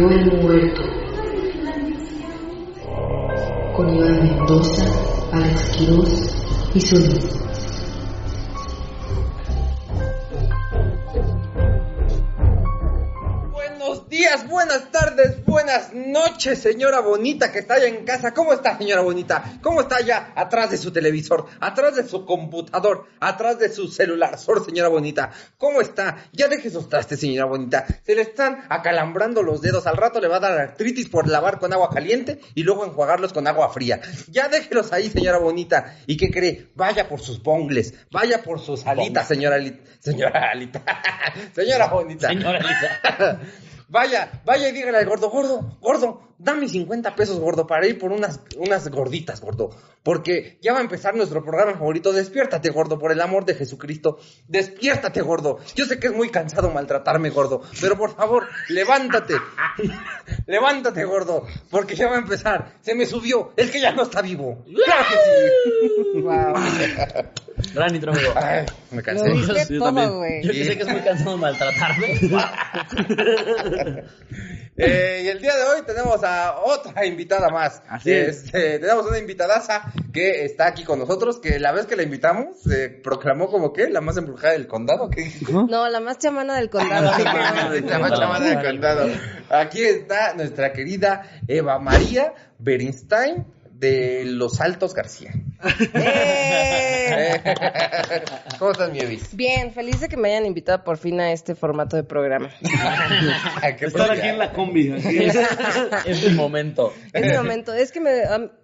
Volvió el muerto. Con Iván Mendoza, Alex Quiroz y Solís. Noches, señora bonita que está allá en casa. ¿Cómo está, señora bonita? ¿Cómo está allá atrás de su televisor, atrás de su computador, atrás de su celular, Sor, señora bonita? ¿Cómo está? Ya deje esos trastes, señora bonita. Se le están acalambrando los dedos. Al rato le va a dar artritis por lavar con agua caliente y luego enjuagarlos con agua fría. Ya déjelos ahí, señora bonita. ¿Y qué cree? Vaya por sus bongles, vaya por sus alitas, señora Alita. Señora Alita. señora bonita. Señora Lisa. Vaya, vaya y dígale al gordo, gordo, gordo, dame 50 pesos, gordo, para ir por unas, unas gorditas, gordo. Porque ya va a empezar nuestro programa favorito. Despiértate, gordo, por el amor de Jesucristo. Despiértate, gordo. Yo sé que es muy cansado maltratarme, gordo. Pero por favor, levántate. levántate, gordo. Porque ya va a empezar. Se me subió. El que ya no está vivo. ¡Claro que sí! Wow. Gran intro, amigo. Ay, me Lo cansé. viste Yo también. todo, güey. Yo que sé que es muy cansado maltratarme. Eh, y el día de hoy tenemos a otra invitada más. Así es. Este, tenemos una invitadaza que está aquí con nosotros, que la vez que la invitamos se proclamó como que la más embrujada del condado. No, la más chamana del condado. La más chamana del La más chamana del condado. Aquí está nuestra querida Eva María Berinstein de Los Altos García. ¡Eh! ¿Cómo estás, mi Evis? Bien, feliz de que me hayan invitado por fin a este formato de programa. ¿Qué Estar aquí en la combi. aquí. es mi momento. Es mi momento. Es que me.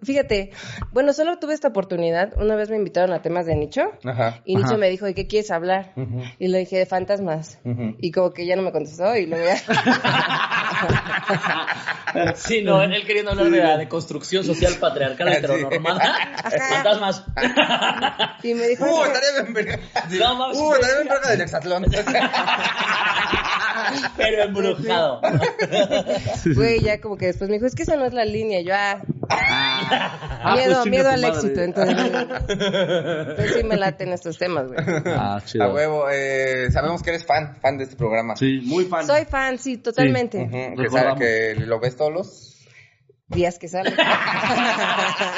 fíjate, bueno, solo tuve esta oportunidad. Una vez me invitaron a temas de nicho. Ajá. Y Nicho Ajá. me dijo, ¿de qué quieres hablar? Y le dije, de fantasmas. Y como que ya no me contestó y luego ya... Sí, no, él queriendo hablar de la deconstrucción social patriarcal heteronormada. Fantasmas. y me dijo... Uh, "Ay, estaría bien verga. No, mames. Uh, estaría bien verga del hexatlón. Pero embrujado. Güey, ya como que después me dijo, es que esa no es la línea. Yo, ah, Ah, miedo, pues chinga miedo al madre. éxito. Entonces, pues sí me laten estos temas, güey. Ah, chido. A huevo, eh, sabemos que eres fan, fan de este programa. Sí, muy fan. Soy fan, sí, totalmente. Ujú, que, Recordamos. sabe que lo ves todos los... Días que sale.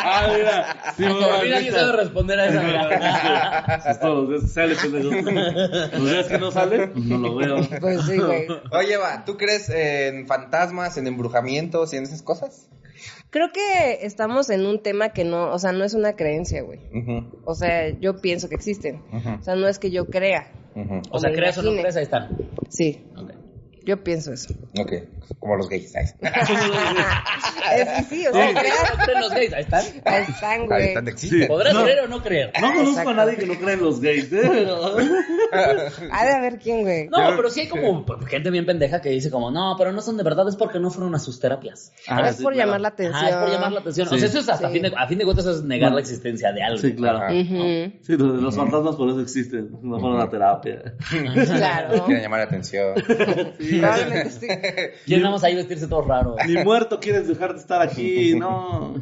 Ah, mira. Sí, fin alguien sabe fan. responder a esa. mira. Es todos los días que sale, pendejo. Los días que no sale, pues no lo veo. Pues sí, güey. Oye, Eva, ¿tú crees en fantasmas, en embrujamientos y en esas cosas? Creo que estamos en un tema que no, o sea, no es una creencia, güey. O sea, yo pienso que existen. O sea, no es que yo crea. ujú. O sea, me creas o no creas, ahí están. Sí, Ok. Yo pienso eso. Ok, como los gays. ¿sabes? es sí, o sea, Sí. crear. ¿No creen los gays? Ahí están. Ahí están, Ahí güey. están, existen. ¿Podrás No. creer o no creer? No conozco Exacto. a nadie que no cree en los gays, ¿eh? Pero... Ha de haber quién, güey. No, pero sí hay como gente bien pendeja que dice como, no, pero no son de verdad, es porque no fueron a sus terapias. Ah, es sí, por claro. llamar la atención. Ah, es por llamar la atención. O Sí. sea, eso es hasta Sí. fin de, a fin de cuentas es negar No. la existencia de algo. Sí, claro. Sí, los, los fantasmas por eso existen. No fueron a terapia. Claro. Quieren llamar la atención. Probablemente sí. ¿Quién vamos ahí a vestirse todos raros? Ni muerto quieres dejar de estar aquí, no.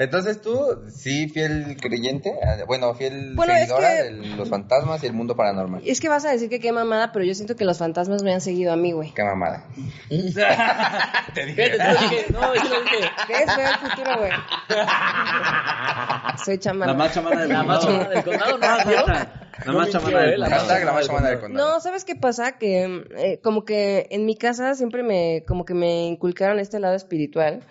Entonces tú, sí, fiel creyente, eh, bueno, fiel Bueno, es seguidora que- de los fantasmas y el mundo paranormal. Es que vas a decir que qué mamada, pero yo siento que los fantasmas me han seguido a mí, güey. Qué mamada. Tú dije, no, yo lo dije. ¿Qué es? Veo el futuro, güey. Soy chamana. La más chamana del La más chamana del condado, ¿no? No más mintió, chamana eh, del condado. No, ¿sabes qué pasa? Que eh, como que en mi casa siempre me, como que me inculcaron este lado espiritual,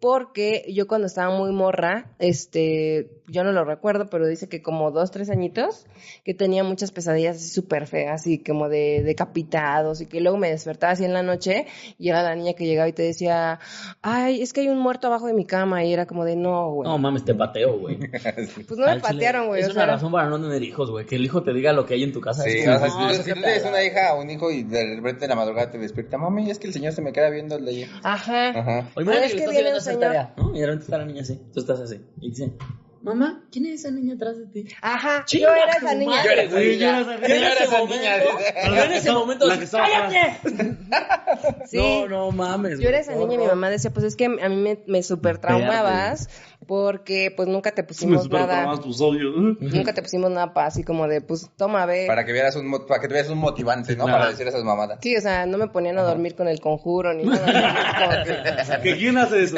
porque yo cuando estaba muy morra, este, yo no lo recuerdo, pero dice que como dos, tres añitos, que tenía muchas pesadillas así súper feas y como de decapitados y que luego me despertaba así en la noche y era la niña que llegaba y te decía, ay, es que hay un muerto abajo de mi cama y era como de no, güey. No mames, te pateo, güey. pues no me patearon, güey. Es o una sea, razón para no tener hijos, güey. Que el hijo te diga lo que hay en tu casa. Sí, es o sea, no, si, tú tienes una hija o un hijo y de repente en la madrugada te despierta, mami, es que el señor se me queda viendo el de ahí. Ajá. Ajá. O imagínate es que, viene hacer señor. tarea, ¿no? Y de repente está la niña así. Tú estás así. Y dice, mamá, ¿quién es esa niña atrás de ti? Ajá, yo era esa niña. Yo era esa niña. en Yo era ese esa momento- niña. yo en ese momento. ¡Cállate! Sí. No, no mames. Yo era esa niña y mi mamá decía, pues es que a mí me, me super traumabas porque pues nunca te pusimos nada. Nunca te pusimos nada pa- así como de, pues toma, ve. Para que vieras un, mo- para que tuvieras un motivante, ¿no? Para decir esas mamadas. Sí, o sea, no me ponían a dormir con el conjuro ni nada. Como que- ¿Que quién hace eso?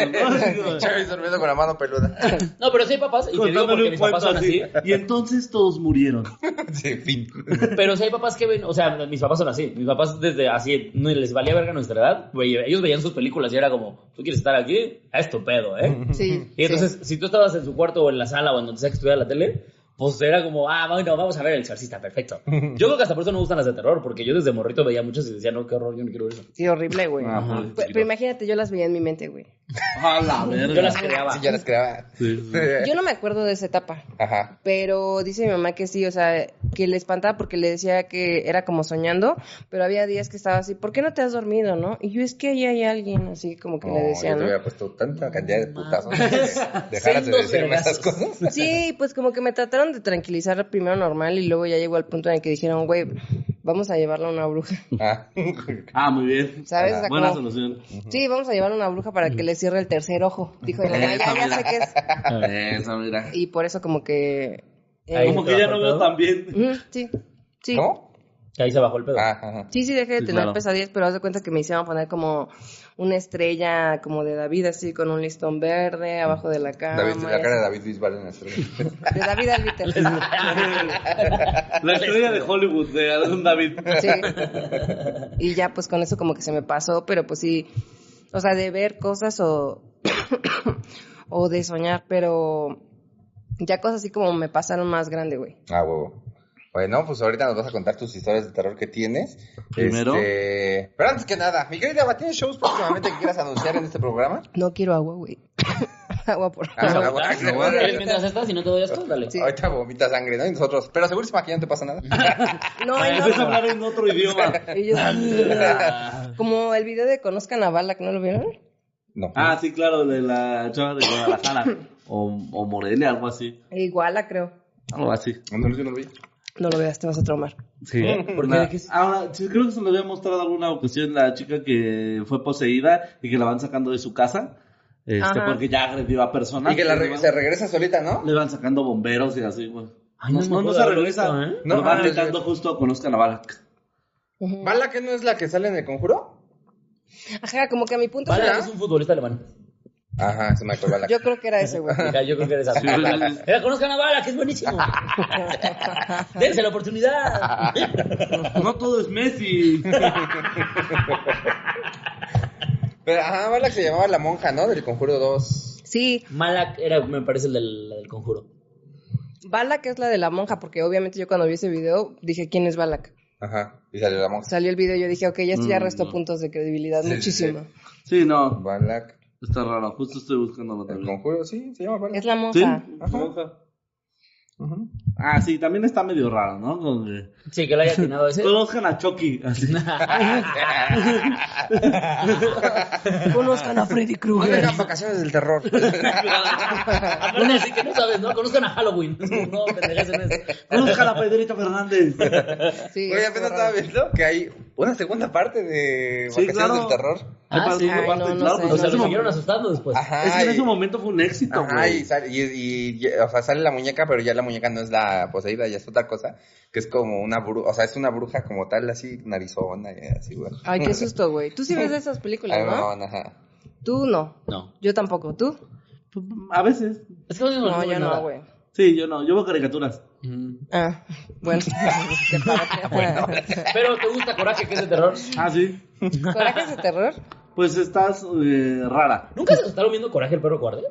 Chavis durmiendo con la mano peluda. No, pero sí hay papás, y te digo Contándole porque un mis papás cuento son así. Y entonces todos murieron. sí, fin. Pero sí hay papás que ven, o sea, mis papás son así. Mis papás desde así, no les valía verga nuestra edad. ellos veían sus películas y era como, ¿tú quieres estar aquí? A esto pedo, ¿eh? Sí. Y entonces, si tú estabas en su cuarto o en la sala o en donde sea que estuviera la tele, pues era como, ah, bueno, vamos a ver el exorcista, perfecto. Yo creo que hasta por eso no me gustan las de terror, porque yo desde morrito veía muchas y decía, no, qué horror, yo no quiero ver eso. Sí, horrible, güey. Ajá. Pero, pero imagínate, yo las veía en mi mente, güey. A la verga. Yo las creaba. Sí, ya las creaba. Sí, sí. Yo no me acuerdo de esa etapa. Ajá. Pero dice mi mamá que sí, o sea, que le espantaba porque le decía que era como soñando, pero había días que estaba así, ¿por qué no te has dormido, no? Y yo, es que ahí hay alguien, así como que le No, decía, yo te ¿no? hubiera puesto tanta cantidad de putazos que dejaras de decirme esas cosas. Sí, pues como que me trataron de tranquilizar primero normal y luego ya llegó al punto en el que dijeron, güey, vamos a llevarla a una bruja. Ah. Ah, muy bien. ¿Sabes? Sea, Buena como- solución. Sí, vamos a llevar a una bruja para que le cierre el tercer ojo. Dijo mamá, ya, ya sé qué es. Esa, mira. Y por eso como que... eh, Como que ya no veo tan bien. sí, sí. ¿Cómo? Que ahí se bajó el pedo. Ah, ajá. Sí, sí, dejé de Sí, tener claro. pesadillas, pero haz de cuenta que me hicieron poner como una estrella como de David, así con un listón verde abajo de la cama. David, la cara de. David Bisbal en la estrella. De David Albiter. La estrella de Hollywood de algún David. Sí. Y ya pues con eso como que se me pasó, pero pues sí, o sea, de ver cosas o, o de soñar, pero ya cosas así como me pasaron más grande, güey. Ah, huevo. Bueno, pues ahorita nos vas a contar tus historias de terror que tienes. Primero. Este, Pero antes que nada, mi querida ¿tienes shows próximamente que quieras anunciar en este programa? No quiero agua, güey. agua, por Ah, favor. agua. ¿Quieres mientras estás y no te doy esto? Dale. Sí. Ahorita vomita sangre, ¿no? Y nosotros, pero segurísima que ya no te pasa nada. No, y Empieza a no. hablar en otro idioma. Ellos- como el video de Conozcan a Balak, ¿no lo vieron? No. Ah, sí, claro, de la chava de Guadalajara. O, o Morelia, algo así. Iguala, creo. Algo así. No, yo no lo vi. No lo veas, te vas a traumar. Sí. ¿Por qué? La- ¿De qué es? Ahora, sí, creo que se lo había mostrado alguna ocasión la chica que fue poseída y que la van sacando de su casa. Este, porque ya agredió a personas. Y que la re- van, se regresa solita, ¿no? le van sacando bomberos y así, güey. Ay, no, no no, se regresa. visto, ¿eh? No, No, van gritando justo conozcan a Balak. Ujú. ¿Bala que no es la que sale en el conjuro? Ajá, como que a mi punto era- es un futbolista alemán. Ajá, es Michael Balak. Yo creo que era ese, güey. Ya, Yo creo que eres esa. Era, conozcan a Bala, que es buenísimo. Dense la oportunidad. No todo es Messi. Pero, ajá, Balak se llamaba la monja, ¿no? Del conjuro 2. Sí, Malak era, me parece, el del, la del conjuro. Balak es la de la monja, porque obviamente yo cuando vi ese video dije, ¿quién es Balak? Ajá, y salió la monja. Salió el video y yo dije, ok, ya esto ya Mm, restó no. puntos de credibilidad, Sí, sí, muchísimo. Sí, no. Balak. Está raro. Justo estoy buscando El también. conjuro, sí, se llama Balak. Es la Sí. monja. Monja. Ujú. Ah, sí, también está medio raro, ¿no? Con que- Sí, que le haya atinado ese. Conozcan a Chucky. Así. Conozcan a Freddy No Krueger. tengan vacaciones del terror. Así que no sabes, ¿no? Conozcan a Halloween. No, pendejas en eso. Conozcan a Pedrito Fernández. Sí, Oye, apenas estaba viendo que hay una segunda parte de Sí, Vacaciones claro. del Terror. Ah, Para sí. Ay, parte, no, no claro, sé, pues O sea, lo siguieron asustando después. Ajá. Es que en ese momento fue un éxito, Ajá, güey. y, sale- y, y- y- o sea, sale la muñeca, pero ya la muñeca no es la poseída, ya es otra cosa, que es como una bruja, o sea, es una bruja como tal, así, narizona, y así, güey. Ay, qué susto, güey. Tú sí ves de esas películas, Ay, ¿no? no, ajá. Tú no. No. Yo tampoco. ¿Tú? A veces. Es que no, No, yo nada. no, güey. Sí, yo no. Yo veo caricaturas. Mm. Ah, bueno. Parece. Pero ¿te gusta Coraje, que es de terror? Ah, sí. ¿Corajes de terror? Pues estás eh, rara. ¿Nunca se asustaron viendo Coraje, el perro cobarde?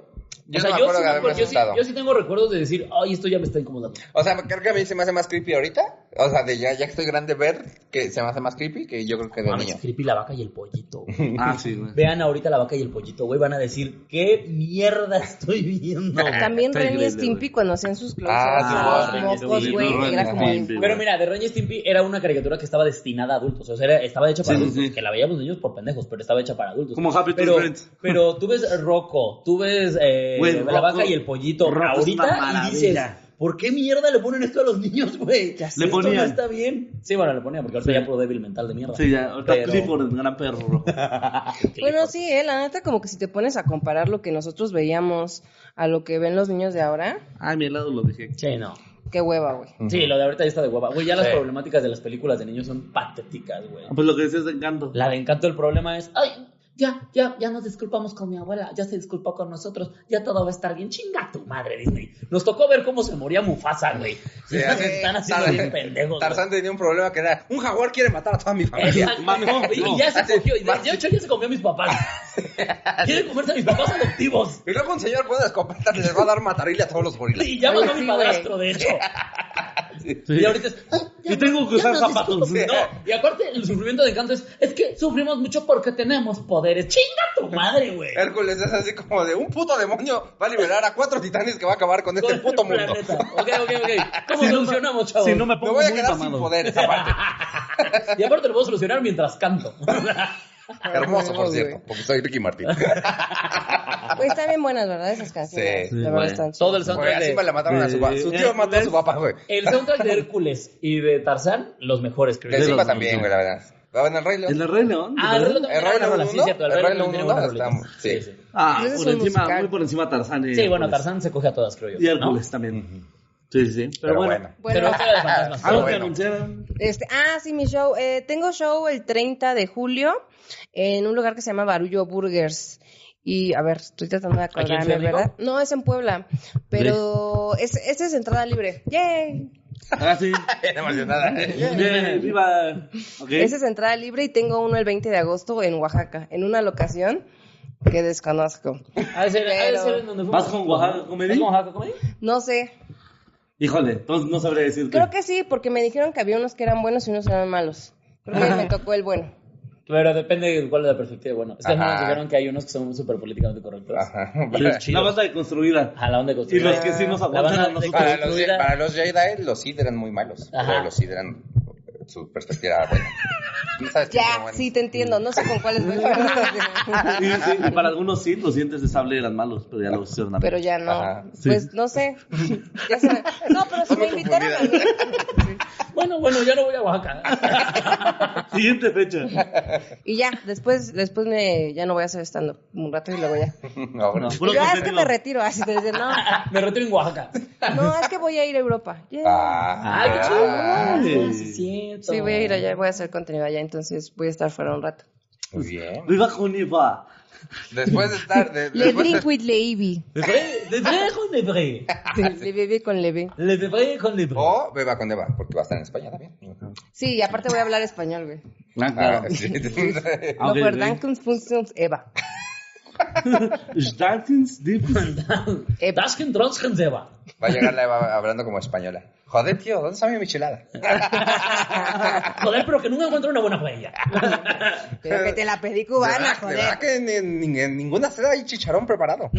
Yo o sea, no me yo, sí de me haberme acuerdo- yo, sí, asustado. yo sí tengo recuerdos de decir, ay, esto ya me está incomodando. O sea, creo que a mí se me hace más creepy ahorita, O sea, de ya, ya que estoy grande, ver que se me hace más creepy que yo creo que de Mames, niño. creepy la vaca y el pollito. güey. Ah, sí, güey. Vean ahorita la vaca y el pollito, güey. Van a decir, ¿qué mierda estoy viendo? También Ren y Stimpy cuando hacían sus close Ah, sí, los sí, mocos, güey, era como... Pero mira, de Ren y Stimpy era una caricatura que estaba destinada a adultos. O sea, era- estaba hecha para Sí, adultos. sí. Que la veíamos niños por pendejos, pero estaba hecha para adultos. Como Happy pero, Friends. pero tú ves Rocco, tú ves eh, Güey, la Rocco- vaca y el pollito Rocco ahorita y dices. ¿Por qué mierda le ponen esto a los niños, güey? Le Esto no está bien. Sí, bueno, le ponían porque ahorita Sí. ya puro débil mental de mierda. Sí, ya. Ahorita Pero- Clifford, el gran perro. Bueno, sí, eh, la neta, como que si te pones a comparar lo que nosotros veíamos a lo que ven los niños de ahora, Ay, mi helado lo dejé. Sí, no. qué hueva, güey. Sí, lo de ahorita ya está de hueva. Güey, ya las Sí. problemáticas de las películas de niños son patéticas, güey. Ah, Pues lo que decías de encanto. La de Encanto, el problema es, ay, ya, ya, ya nos disculpamos con mi abuela, ya se disculpó con nosotros, ya todo va a estar bien. Chinga tu madre, Disney. Nos tocó ver cómo se moría Mufasa, güey. Sí, están haciendo Tarzán- bien pendejos. Tarzán tenía un problema que era, un jaguar quiere matar a toda mi familia. Exacto. Y, y ya se cogió, y de hecho ya se comió a mis papás. Quiere comerse a mis papás adoptivos. Y luego un señor con una escopeta les va a dar matarile a todos los gorilas. Y ya mató a mi padrastro, de hecho. Sí. Y ahorita es, "Ay, ya Y tengo que usar nos zapatos. disculpo". No, y aparte el sufrimiento de Encanto es, es que sufrimos mucho porque tenemos poderes. Chinga tu madre, güey. Hércules es así como de un puto demonio va a liberar a cuatro titanes que va a acabar con este puto el mundo. Ok, ok, ok. ¿Cómo Si no me- solucionamos, chavos? Si no me Me pongo voy a muy quedar sin poderes aparte. Y aparte lo puedo solucionar mientras canto. Hermoso, por Güey. cierto, porque soy Ricky Martin. Pues están bien buenas, ¿verdad? Esas canciones. Sí, la sí, verdad güey. están Todo el Güey, soundtrack me de... la mataron a su papá. Su tío mató a su papá, güey. El soundtrack de Hércules y de Tarzán, los mejores, creo. De Simba también, güey, la verdad. ¿Va en el Rey León? ¿El de Rey León? Ah, el Rey León El Rey León sí, cierto. El el Rey León rolitas. sí. Ah, por un encima, muy por encima Tarzán. y Sí, bueno. Tarzán se coge a todas, creo yo. Y ¿no? Hércules también. Sí, sí, sí. Pero, Pero bueno. bueno. Bueno, Pero de fantasmas. Algo Ah, que bueno. anunciaron. Este, ah, sí, mi show. Eh, tengo show el 30 de julio en un lugar que se llama Barullo Burgers. Y, a ver, estoy tratando de acordarme? ¿verdad? No, es en Puebla. Pero es, esta es entrada libre. ¡Yay! Ah, sí. Emocionada. Bien, viva. Ok. Esa es entrada libre y tengo uno el 20 de agosto en Oaxaca, en una locación que desconozco. Ha de ser, Pero- ser en donde fuimos. ¿Vas con Oaxaca Comedy? ¿Vas con Oaxaca Comedy? No sé. Híjole, entonces no sabría decirte. Creo que sí, porque me dijeron que había unos que eran buenos y unos eran malos. Creo que me tocó el bueno. Pero depende de cuál es la perspectiva. Bueno, es que Ajá. nos dijeron que hay unos que son súper políticamente correctos. Ajá. Y los chidos. La banda deconstruida. A la onda de Y los que sí nos aguantan banda a nosotros. Para los, para los Jedi, los Sith eran muy malos. Ajá. Pero los Sith eran. Su perspectiva era buena. ¿No sabes qué Ya, bueno? sí te entiendo. No sé con cuáles voy. Sí, sí, para algunos sí, los dientes de sable eran malos, pero ya los hicieron a Pero ya no. Ajá. Sí. Pues no sé. Ya se me- No, pero si me invitaron a mí. Bueno, bueno, ya no voy a Oaxaca. Siguiente fecha. Y ya, después, después me, ya no voy a hacer estando un rato y luego ya. No, Yo, ah, es que me retiro, así te dicen, no, Me retiro en Oaxaca. no, es que voy a ir a Europa. Yeah. Ah, ¡Ay, qué chido! Sí, cierto. Sí, voy a ir allá, voy a hacer contenido allá, entonces voy a estar fuera un rato. Muy bien. Viva Junifa. Después de estar. de- Le después drink de- with. ¿Le vrai? ¿Le vrai con le vrai? Le bebé con Levy. ¿Le vrai con le vrai? O beba con Eva, porque va a estar en España también. Sí, y aparte voy a hablar español, güey. Ah, Ah, claro. sí. Ah, No, verdad, functions Eva. Va a llegar la Eva hablando como española. Joder, tío, ¿dónde está mi michelada? Joder, pero que nunca encuentro una buena paella. Pero que te la pedí cubana, ¿Verdad, joder. verdad que en, en- en ninguna seda hay chicharón preparado?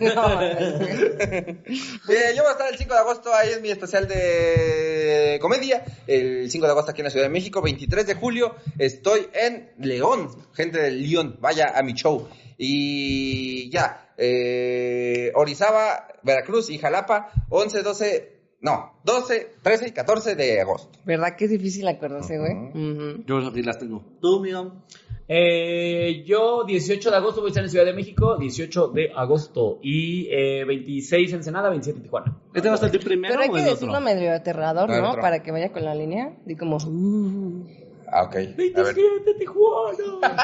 No, Eh, yo voy a estar el 5 de agosto, ahí es mi especial de comedia. El 5 de agosto aquí en la Ciudad de México. 23 de julio estoy en León. Gente del León, vaya a mi show. Y ya, eh, Orizaba, Veracruz y Jalapa, 11, 12, no, 12, 13 y 14 de agosto. ¿Verdad que es difícil acordarse, güey? Ujú. Yo aquí las tengo. Tú, mío. Eh, yo 18 de agosto voy a estar en Ciudad de México, 18 de agosto. Y eh, 26 en Ensenada, 27 en Tijuana. ¿Este va a ser el primero Pero hay o que el decirlo otro? medio aterrador, No. Para que vaya con la línea. Y como... uh. Ah, ok. A ver. 27 Tijuana.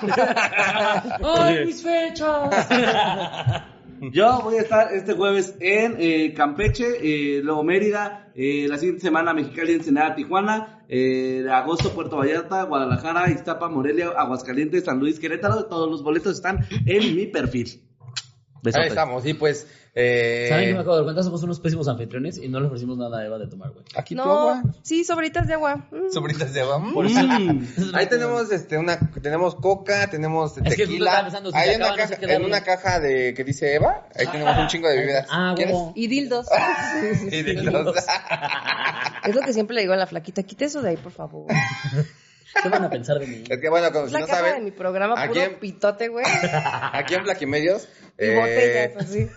¡Ay, mis fechas! Yo voy a estar este jueves en eh, Campeche, eh, luego Mérida, eh, la siguiente semana Mexicali, Ensenada, Tijuana, eh, de agosto Puerto Vallarta, Guadalajara, Iztapa, Morelia, Aguascalientes, San Luis, Querétaro. Todos los boletos están en mi perfil. Besotes. Ahí estamos, y pues. Eh, ¿Saben qué me acabo de dar cuenta? Somos unos pésimos anfitriones y no le ofrecimos nada a Eva de tomar, güey. Aquí tu No, agua. sí, sobritas de agua. Mm. Sobritas de agua. Mm. Mm. Ahí tenemos este una tenemos coca, tenemos que justo tequila. si Ahí en una, caja, qué en darle. una caja de que dice Eva, ahí tenemos un chingo de bebidas. Ah, ¿Quieres? Y dildos. Y de los- es lo que siempre le digo a la flaquita. Quite eso de ahí, por favor. ¿Qué van a pensar de mí? Es que bueno, como Es si la no caja de mi saben, programa, aquí puro en- pitote, güey. aquí en Blaquimedios, Y eh, botellas, así.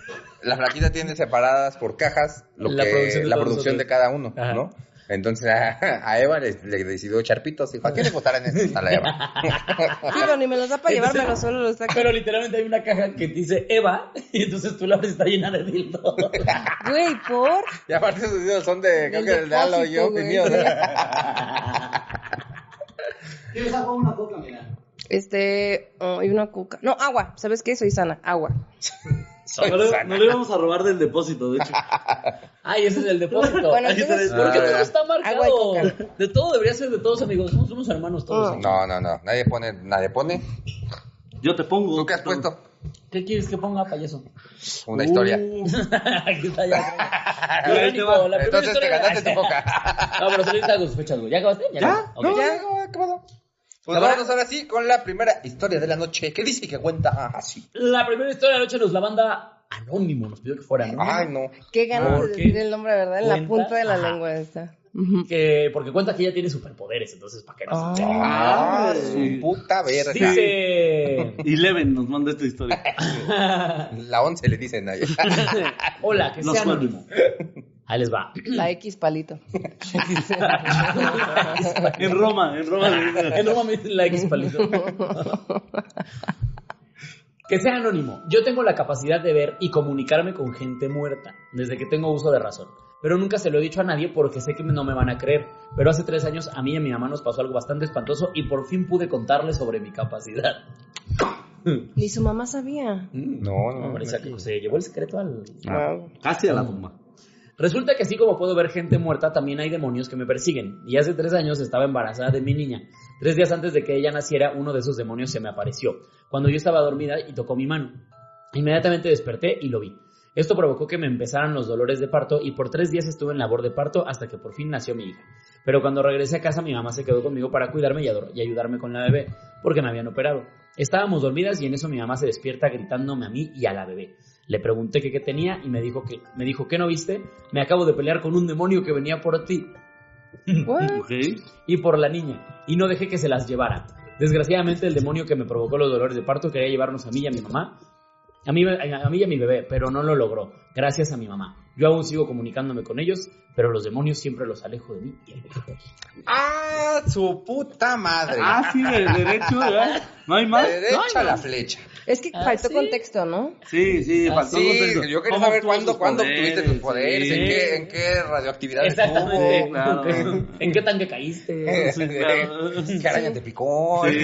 la flaquita tiene separadas por cajas lo La que- producción de la producción de cada uno, Ajá. ¿no? Entonces a, a Eva le, le decidió echar pitos. Dijo, ¿a quién le gustarán estos? A la Eva. Sí, pero ni me los da para llevármelo, solo los saco. Pero literalmente hay una caja que dice Eva y entonces tú la abres y está llena de dildos. Güey, ¿por? Y aparte esos videos son de, creo que el de Alo y yo, güey. mío. ¿Quieres agua o una coca, mira? Este, oh, y una cuca. No, agua. ¿Sabes qué? Soy sana. Agua. No le, no le íbamos a robar del depósito, de hecho. Ay, ese es el depósito. Bueno, entonces, ¿Por qué Ah, todo está marcado? De todo debería ser de todos, amigos. Somos unos hermanos todos. Ah. aquí. No, no, no. Nadie pone, nadie pone. Yo te pongo. ¿Tú qué has puesto? ¿Qué quieres que ponga, payaso? Una historia. Uh, Aquí está ya. Va. La primera Entonces te historia- ganaste tu coca. No, pero saliste con sus fechas, güey. ¿Ya acabaste? ¿Ya? acabaste? Ok. No, Ya. ya, ¿qué pasó? Pues vámonos ahora sí con la primera historia de la noche. ¿Qué dice que cuenta así? La primera historia de la noche nos la banda Anónimo. Nos pidió que fuera, ¿no? Ay, no. Qué ganas ¿Por de decir el nombre, ¿verdad? En la punta de la Ajá. Que, porque cuenta que ella tiene superpoderes, entonces, ¿para qué no se Ah, su puta verga. Dice... Eleven nos manda esta historia. La 11 le dicen a ella. Hola, que sea anónimo. Ahí les va. La X palito. En Roma, en Roma. En Roma me dicen la X palito. Que sea anónimo. Yo tengo la capacidad de ver y comunicarme con gente muerta desde que tengo uso de razón. Pero nunca se lo he dicho a nadie porque sé que no me van a creer. Pero hace tres años a mí y a mi mamá nos pasó algo bastante espantoso y por fin pude contarles sobre mi capacidad. Ni su mamá sabía. No, no. Hombre, se, se llevó el secreto al... Wow. Casi a la tumba. Resulta que así como puedo ver gente muerta, también hay demonios que me persiguen. Y hace tres años estaba embarazada de mi niña. Tres días antes de que ella naciera, uno de esos demonios se me apareció, cuando yo estaba dormida y tocó mi mano. Inmediatamente desperté y lo vi. Esto provocó que me empezaran los dolores de parto y por tres días estuve en labor de parto hasta que por fin nació mi hija. Pero cuando regresé a casa mi mamá se quedó conmigo para cuidarme y, ayudarme con la bebé, porque me habían operado. Estábamos dormidas y en eso mi mamá se despierta gritándome a mí y a la bebé. Le pregunté que qué tenía y me dijo que me dijo ¿qué no viste? Me acabo de pelear con un demonio que venía por ti y por la niña y no dejé que se las llevara. Desgraciadamente el demonio que me provocó los dolores de parto quería llevarnos a mí y a mi mamá, a mí, a mí y a mi bebé, pero no lo logró, gracias a mi mamá. Yo aún sigo comunicándome con ellos, pero los demonios siempre los alejo de mí y alejo de ellos. Ah, su puta madre. Ah, sí, de derecho, ¿verdad? ¿No hay más? Derecha la flecha. Es que Ah, faltó ¿sí? contexto, ¿no? Sí, sí, Ah, faltó Sí, contexto. yo quería ¿Cómo saber cuándo, cuándo obtuviste tus poderes, Sí. en qué, en qué radioactividad Exactamente. estuvo. claro. ¿En qué tanque caíste? Sí, claro. ¿Qué araña te picó? Sí.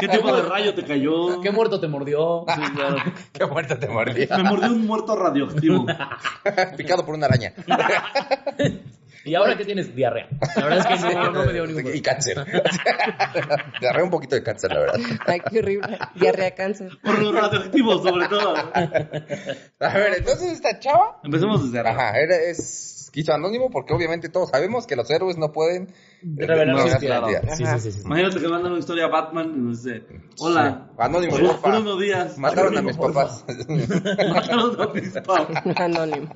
¿Qué tipo de rayo te cayó? ¿Qué muerto te mordió? Sí, claro. ¿Qué muerta te mordía? Me mordió un muerto radioactivo. Picado por una araña. ¿Y ahora qué tienes? Diarrea. La verdad es que no, no me dio ningún Y cáncer. Agarré un poquito de cáncer, la verdad. Ay, qué horrible. Diarrea, cáncer. Por los radioactivos, sobre todo. A ver, entonces esta chava. Empecemos desde arriba. Ajá, era, es quiso anónimo porque obviamente todos sabemos que los héroes no pueden Revelar No. Sí, sí, sí. Imagínate que mandan una historia a Batman y nos dice: Hola, Sí. Anónimo. Bruno Díaz. Mataron a mis porfa. papás. Mataron a mis papás. Anónimo.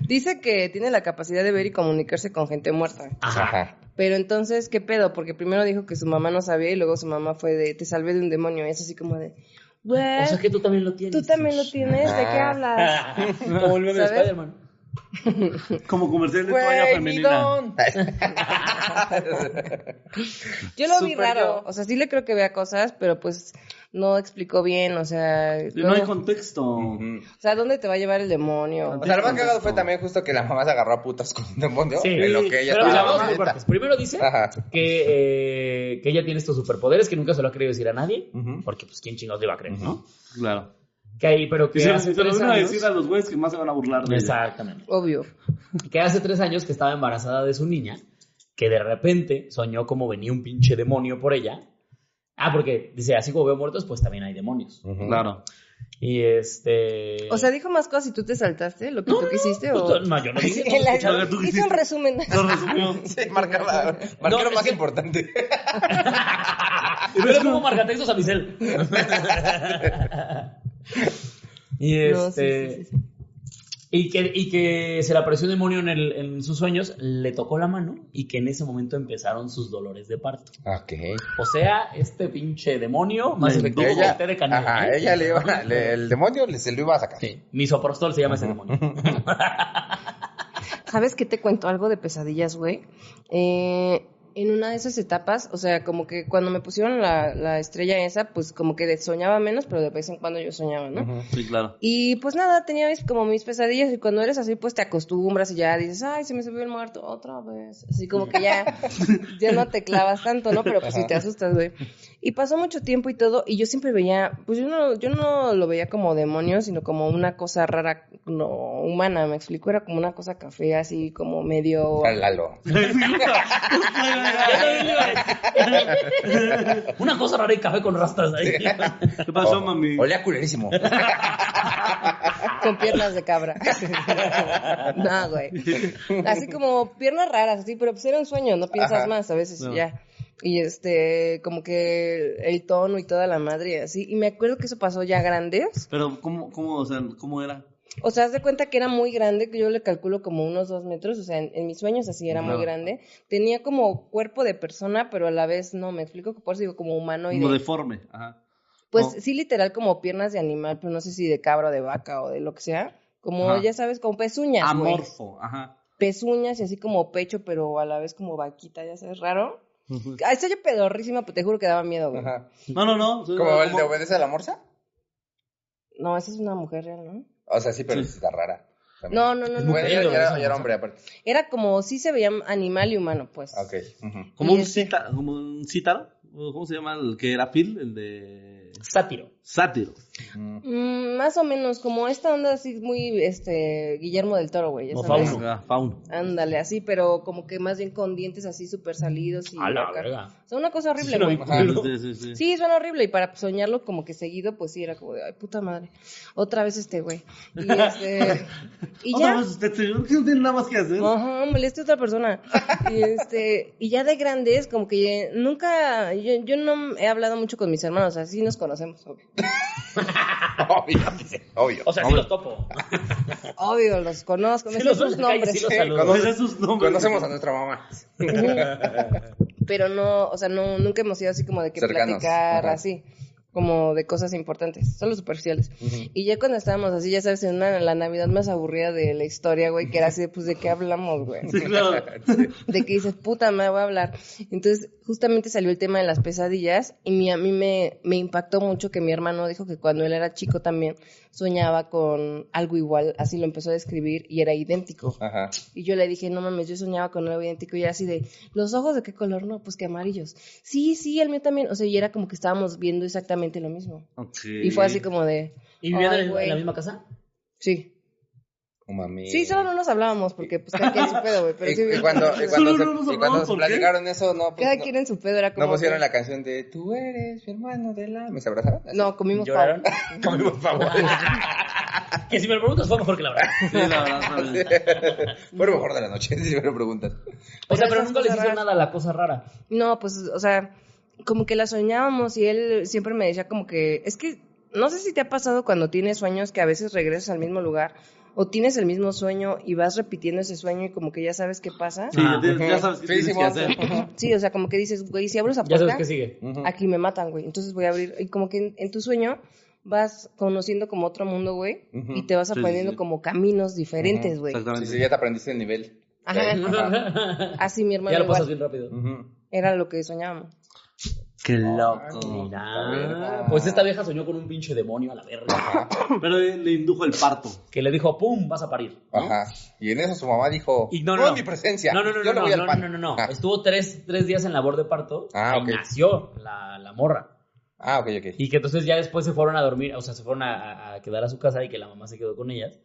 Dice que tiene la capacidad de ver y comunicarse con gente muerta. Ajá. Pero entonces, ¿qué pedo? Porque primero dijo que su mamá no sabía y luego su mamá fue de, te salvé de un demonio. Y es así como de, güey, O sea que tú también lo tienes. tú también lo tienes, ¿de qué hablas? Como el meme de. Spider-Man. Como comercial de toalla femenina. Yo lo vi raro, yo. o sea, sí le creo que vea cosas, pero pues no explicó bien, o sea, Y no hay contexto. O sea, ¿dónde te va a llevar el demonio? O sea, lo más cagado fue también justo que la mamá se agarró a putas con un demonio. Sí. En lo que ella Pero vamos por partes. Primero dice Ajá. que, eh, que ella tiene estos superpoderes que nunca se lo ha querido decir a nadie. Porque, pues, ¿quién chingados le va a creer, no? Claro. Que ahí, pero que hace se tres van a años... decir a los güeyes que más se van a burlar de ella. Exactamente. Obvio. Que hace tres años que estaba embarazada de su niña, que de repente soñó como venía un pinche demonio por ella. Ah, porque dice, así como veo muertos, pues también hay demonios. Claro. Y este. O sea, dijo más cosas y tú te saltaste lo que tú quisiste o... Justo- no, yo no dije. La- hizo quisiste. un resumen. Lo resumió. Sí, marca, la- marca No, lo más que- importante. Pero es como marcatextos a mi cel. y este. No, sí, sí, sí, sí. Y que, y que se le apareció un demonio en, el- en sus sueños, le tocó la mano y que en ese momento empezaron sus dolores de parto. Ok. O sea, este pinche demonio, más efectivo Ella, que el té de canela. ajá, ¿eh? ella le iba, le- el demonio le- se lo iba a sacar. Sí, misoprostol se llama ese demonio. ¿Sabes qué te cuento? Algo de pesadillas, güey. Eh, en una de esas etapas, o sea, como que cuando me pusieron la, la estrella esa, pues como que soñaba menos, pero de vez en cuando yo soñaba, ¿no? Sí, claro. Y pues nada, tenía mis- como mis pesadillas y cuando eres así, pues te acostumbras y ya dices, ay, se me subió el muerto otra vez. Así como que ya, ya no te clavas tanto, ¿no? Pero pues sí te asustas, güey. Y pasó mucho tiempo y todo, y yo siempre veía, pues yo no, yo no lo veía como demonio, sino como una cosa rara, no humana, me explico, era como una cosa café, así como medio... Lalo. Una cosa rara y café con rastras ahí. ¿Qué pasó, mami? Olía culerísimo. con piernas de cabra. no, güey. Así como piernas raras, así, pero pues era un sueño, no piensas Ajá. más a veces No. ya. Y este, como que el tono y toda la madre así. Y me acuerdo que eso pasó ya grandes. Pero, ¿cómo, cómo, o sea, cómo era? O sea, haz de cuenta que era muy grande, que yo le calculo como unos dos metros. O sea, en, en mis sueños así era muy grande. Tenía como cuerpo de persona, pero a la vez no, me explico que por eso digo como humano y Como de... deforme. Ajá. Pues No. sí, literal, como piernas de animal, pero no sé si de cabra o de vaca o de lo que sea. Como, Ajá. ya sabes, como pezuñas. Amorfo. Ajá. pezuñas y así como pecho, pero a la vez como vaquita, ya sabes, raro. Ay, estoy yo pedorrísima, pero te juro que daba miedo, güey. Ajá. No, no, no. ¿Como el de obedece a la morsa? No, esa es una mujer real, ¿no? O sea, sí, pero Sí. está rara. También. No, no, no, no. Bueno, era, era morsa. hombre aparte. Era como, sí se veía animal y humano, pues. Ok. ujú. Como Y un, cita, como un cítaro. ¿O ¿Cómo se llama el que era Phil? El de. Sátiro. Sátiro. Mm. Más o menos, como esta onda así muy, este, Guillermo del Toro, güey, ya O sabes. fauno. Ah, fauno. Ándale, así, pero como que más bien con dientes así súper salidos y... A la verga. O sea, una cosa horrible, Sí, güey. Sí, sí, sí. Sí, suena horrible y para soñarlo como que seguido, pues sí, era como de, ay, puta madre, otra vez este güey. Y este, y Otra ya, vez usted, señor, que no tiene nada más que hacer. ajá, moleste a otra persona. Y este, y ya de grandes, como que nunca, yo, yo no he hablado mucho con mis hermanos, así nos conocemos, obvio. Obvio, obvio. O sea, sí los topo. Obvio, los conozco, me Sí sé los sus nombres. sí los. Conoce sus nombres. Conocemos a nuestra mamá. Pero no, o sea, no, nunca hemos ido así como de que Cercanos, platicar, ajá. así, como de cosas importantes, solo superficiales. Y ya cuando estábamos así, ya sabes, en una, la Navidad más aburrida de la historia, güey, que era así, de, pues, ¿de qué hablamos, güey? Sí, claro. De que dices, puta, me voy a hablar. Entonces, justamente salió el tema de las pesadillas y mi- a mí me, me impactó mucho que mi hermano dijo que cuando él era chico también soñaba con algo igual, así lo empezó a describir y era idéntico. Ajá. Y yo le dije, no mames, yo soñaba con algo idéntico y era así de, ¿los ojos de qué color? No, pues que amarillos. Sí, sí, el mío también. O sea, y era como que estábamos viendo exactamente lo mismo. Y fue así como de, ¿Y vivían en la misma casa? sí. Sí, solo no nos hablábamos porque pues cada quien en su pedo, güey. Pero Y, sí, y cuando, y cuando, Solo se, no y cuando se platicaron eso, no, pues, cada no, quien en su pedo era como... no pusieron que- la canción de Tú eres mi hermano de la... ¿Me se abrazaron? No, comimos ¿Lloraron? pavo. Comimos favor. que si me lo preguntas fue mejor que la verdad. Sí, la verdad. Fue lo mejor de la noche, si me lo preguntas. O sea, Pero nunca hizo raras. nada la cosa rara. No, pues, o sea, como que la soñábamos y él siempre me decía como que, es que, no sé si te ha pasado cuando tienes sueños que a veces regresas al mismo lugar o tienes el mismo sueño y vas repitiendo ese sueño y como que ya sabes qué pasa. Sí, ya, sabes qué tienes que hacer. Sí, o sea, como que dices, güey, si abro esa Ya sabes puerta, qué sigue. Aquí me matan, güey. Entonces voy a abrir. Y como que en, en tu sueño vas conociendo como otro mundo, güey, y te vas Sí, sí, aprendiendo sí. como caminos diferentes, güey. Sí, Exactamente. sí, ya te aprendiste el nivel. Ajá. Ajá. Así mi hermano Ya lo igual. pasas bien rápido. Era lo que soñábamos. Qué loco. Mira, pues esta vieja soñó con un pinche demonio a la verga. Pero le, le indujo el parto. Que le dijo, pum, vas a parir. ¿no? Ajá. Y en eso su mamá dijo, Y no, no, no, mi presencia. No, no, no, yo no, voy al no, pan. no, no, no. Ah, Estuvo tres, tres días en labor de parto Ah, y ok. nació la, la morra. Ah, ok, ok. Y que entonces ya después se fueron a dormir, o sea, se fueron a, a- a quedar a su casa y que la mamá se quedó con ellas.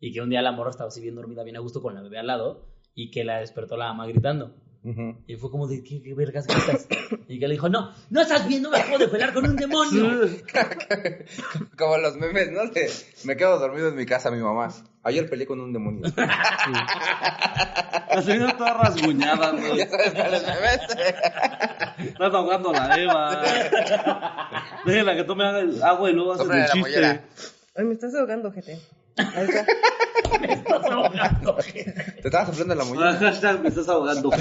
Y que un día la morra estaba así bien dormida, bien a gusto con la bebé al lado y que la despertó la mamá gritando. Y fue como de, ¿qué, qué vergas gritas? Y que le dijo, no, no estás viendo, me acabo de pelear con un demonio. Como los memes, ¿no? De, me quedo dormido en mi casa, mi mamá. Ayer peleé con un demonio. La señora toda rasguñada, ya sabes cuáles memes. Estás ahogando a la Eva. Déjenla que tome agua y luego hace Sóplale un chiste. Ay, me estás ahogando, gente. Ahí está. Me estás ahogando. Te estaba soplando la Ah, mollera. hashtag me estás ahogando.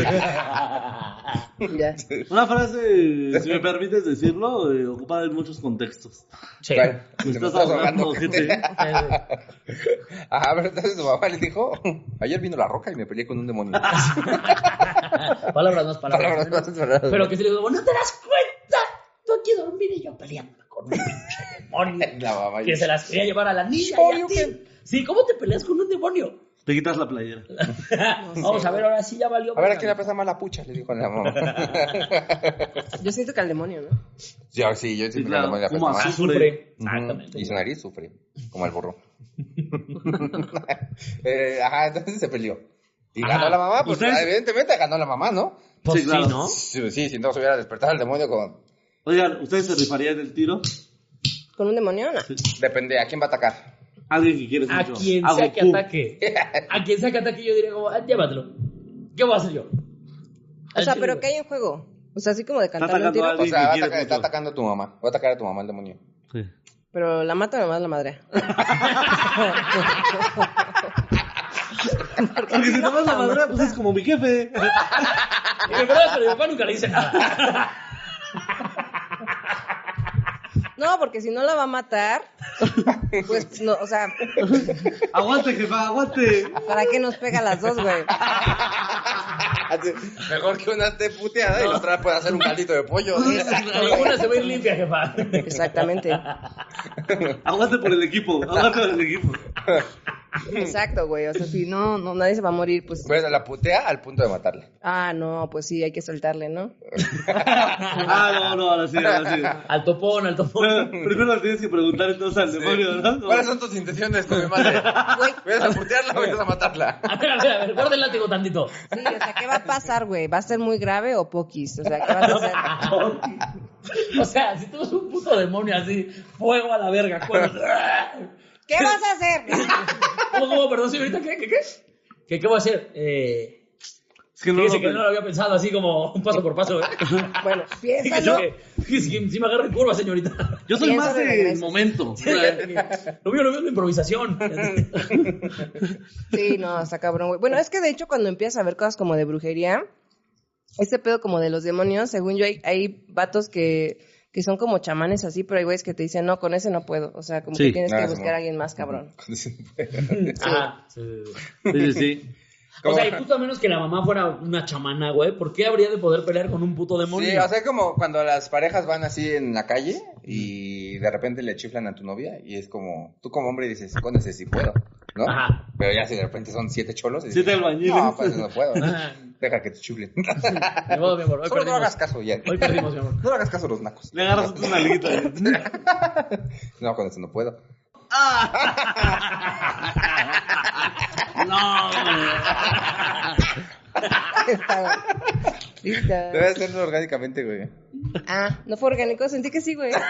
Ya. Una frase, si me permites decirlo, eh, ocupada en muchos contextos. Sí. Me Te estás ahogando, gente. Ajá, pero entonces su mamá le dijo, ayer vino la roca y me peleé con un demonio. palabras más palabras. Palabras más, palabras Pero más. que se le digo, no te das cuenta. Tú aquí dormido y yo peleando con un pinche demonio. La mamá. Que se las quería llevar a la niña y a Shoryuken. Sí, ¿cómo te peleas con un demonio? Te quitas la playera. Vamos a ver, ahora sí ya valió. A ver, ¿a quién le pesa más la pucha? Le dijo la mamá. Yo siento que al demonio, ¿no? Yo, sí, yo siempre claro, le como apesta más. azul. Sufre. Exactamente. Y su nariz sufre, como el burro. Eh, ajá, entonces se peleó. Y Ajá. ganó la mamá, pues ¿Ustedes? evidentemente ganó la mamá, ¿no? Pues Sí, claro. sí, ¿no? Sí, sí, si no se hubiera despertado el demonio con... Oigan, ¿ustedes se rifarían del tiro? ¿Con un demonio? No. Depende, ¿a quién va a atacar? Alguien que quieres A mucho. quien A sea que ataque. A quien sea que ataque, yo diría como, ah, llévatelo. ¿Qué voy a hacer yo? O sea, pero ¿qué hay en juego? O sea, así como de cantarle un tiro. a O sea, va a atacar- está atacando a tu mamá. Va a atacar a tu mamá el demonio. Sí. Pero la mata nomás la madre. Porque si no vas a madre, pues es como mi jefe. Y pero mi papá nunca le dice nada. No, porque si no la va a matar, pues no, o sea, aguante, jefa, aguante. ¿para qué nos pega las dos, güey? Mejor que una esté puteada y la otra pueda hacer un caldito de pollo. Ninguna se va a ir limpia, jefa. Exactamente. Aguante por el equipo, aguante por el equipo. Exacto, güey. O sea, si no, no, nadie se va a morir, pues. Bueno, la putea al punto de matarla. Ah, no, pues sí, hay que soltarle, ¿no? Ah, no, no, ahora sí, ahora sí. Al topón, al topón. Primero le tienes que preguntar entonces al demonio, ¿no? ¿Cuáles son tus intenciones con mi madre? ¿Vienes a putearla o vienes a matarla? A ver, a ver, a ver, guarda el látigo tantito. sí, o sea, ¿qué va a pasar, güey? ¿Va a ser muy grave o poquis? O sea, ¿qué vas a hacer? O sea, si tú eres un puto demonio así, fuego a la verga, cuernos. ¿Qué vas a hacer? ¿Cómo, cómo? Perdón, señorita, ¿qué? ¿Qué? ¿Qué? ¿Qué, qué voy a hacer? Eh, Es que no fíjese lo que no lo había pensado así como un paso por paso, ¿eh? Bueno, piénsalo. que, fíjese que sí me agarra en curva, señorita. Yo soy más de momento. Lo mío, lo mío es la improvisación. Sí, no, está cabrón, güey. Bueno, es que de hecho cuando empiezas a ver cosas como de brujería, este pedo como de los demonios, según yo, hay, hay vatos que, que son como chamanes así, pero hay güeyes que te dicen, no, con ese no puedo. O sea, como Sí. que tienes Ah, que buscar no. a alguien más cabrón. Ajá. Sí, sí, sí. Sí, sí, sí. O sea, y justo a menos que la mamá fuera una chamana, güey, ¿por qué habría de poder pelear con un puto demonio? Sí, o sea, como cuando las parejas van así en la calle y de repente le chiflan a tu novia y es como, tú como hombre dices, con ese sí puedo, ¿no? Ajá. Pero ya si de repente son siete cholos y Siete albañiles. no, pues no puedo. Deja que te chiflen. Ni modo, mi amor, hoy Solo no perdimos. hagas caso ya. Hoy perdimos, mi amor. No hagas caso a los nacos. Le agarras una nalguita. No, con eso no puedo. No, Está- Lista. Debe hacerlo orgánicamente, güey. Ah, no fue orgánico, sentí que sí, güey.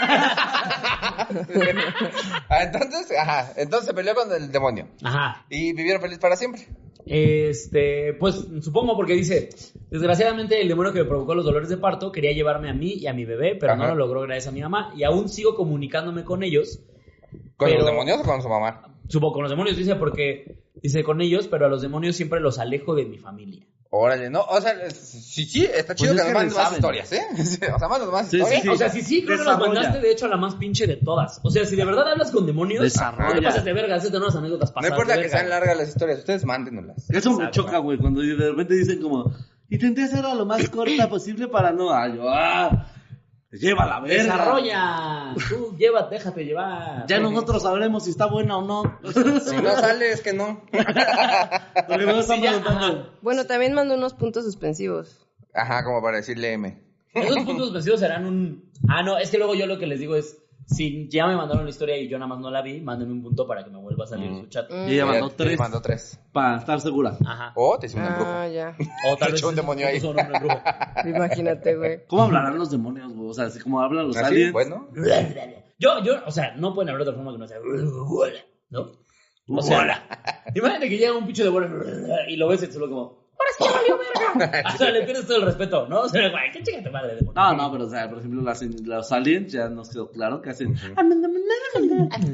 Ah, entonces, ajá, entonces se peleó con el demonio. Ajá. Y vivieron feliz para siempre. Este, pues supongo porque dice, desgraciadamente el demonio que me provocó los dolores de parto quería llevarme a mí y a mi bebé, pero no lo logró gracias a mi mamá y aún sigo comunicándome con ellos. ¿Con Pero- los demonios o con su mamá? Supongo con los demonios dice porque dice con ellos, pero a los demonios siempre los alejo de mi familia. Órale, no, o sea, es- sí, sí, está chido Pues que es nos que manden le más historias, ¿eh? O sea, mándanos más Sí, historias. sí, O sea, sí, sí, creo que nos mandaste de hecho a la más pinche de todas. O sea, si de verdad hablas con demonios, Desarrolla. no te pases de verga, haces unas anécdotas No pasadas importa de que sean largas las historias, ustedes mándenoslas. Eso me Exacto. choca, güey, cuando de repente dicen como, intenté hacerlo lo más corta posible para no, ah, yo, ah, lleva la verga. Desarrolla. Tú llévate, déjate llevar. Ya nosotros sabremos si está buena o no. Si no sale, es que no. Porque no están preguntando. Bueno, también mandó unos puntos suspensivos. Ajá, como para decirle M. Esos puntos suspensivos serán un. Ah, no, es que luego yo lo que les digo es. Si ya me mandaron la historia y yo nada más no la vi, mándenme un punto para que me vuelva a salir su chat. Y ella mandó Ella te tres mandó tres. para estar segura. Ajá. O te hizo un embrujo. Ah, ya. O tal Te vez echó un demonio ahí. un nombre brujo. Imagínate, güey. ¿Cómo hablarán los demonios, güey? O sea, así como hablan los ¿Así? aliens. Bueno. Yo, yo, o sea, no pueden hablar de otra forma que no sea. ¿No? O sea, imagínate que llega un pinche de bola y lo ves y solo como. ¡Ahora sí valió verga! O sea, le pierdes todo el respeto, ¿no? O sea, güey, qué chica tu madre de No, no, pero o sea, por ejemplo, las- los aliens ya nos quedó claro que hacen.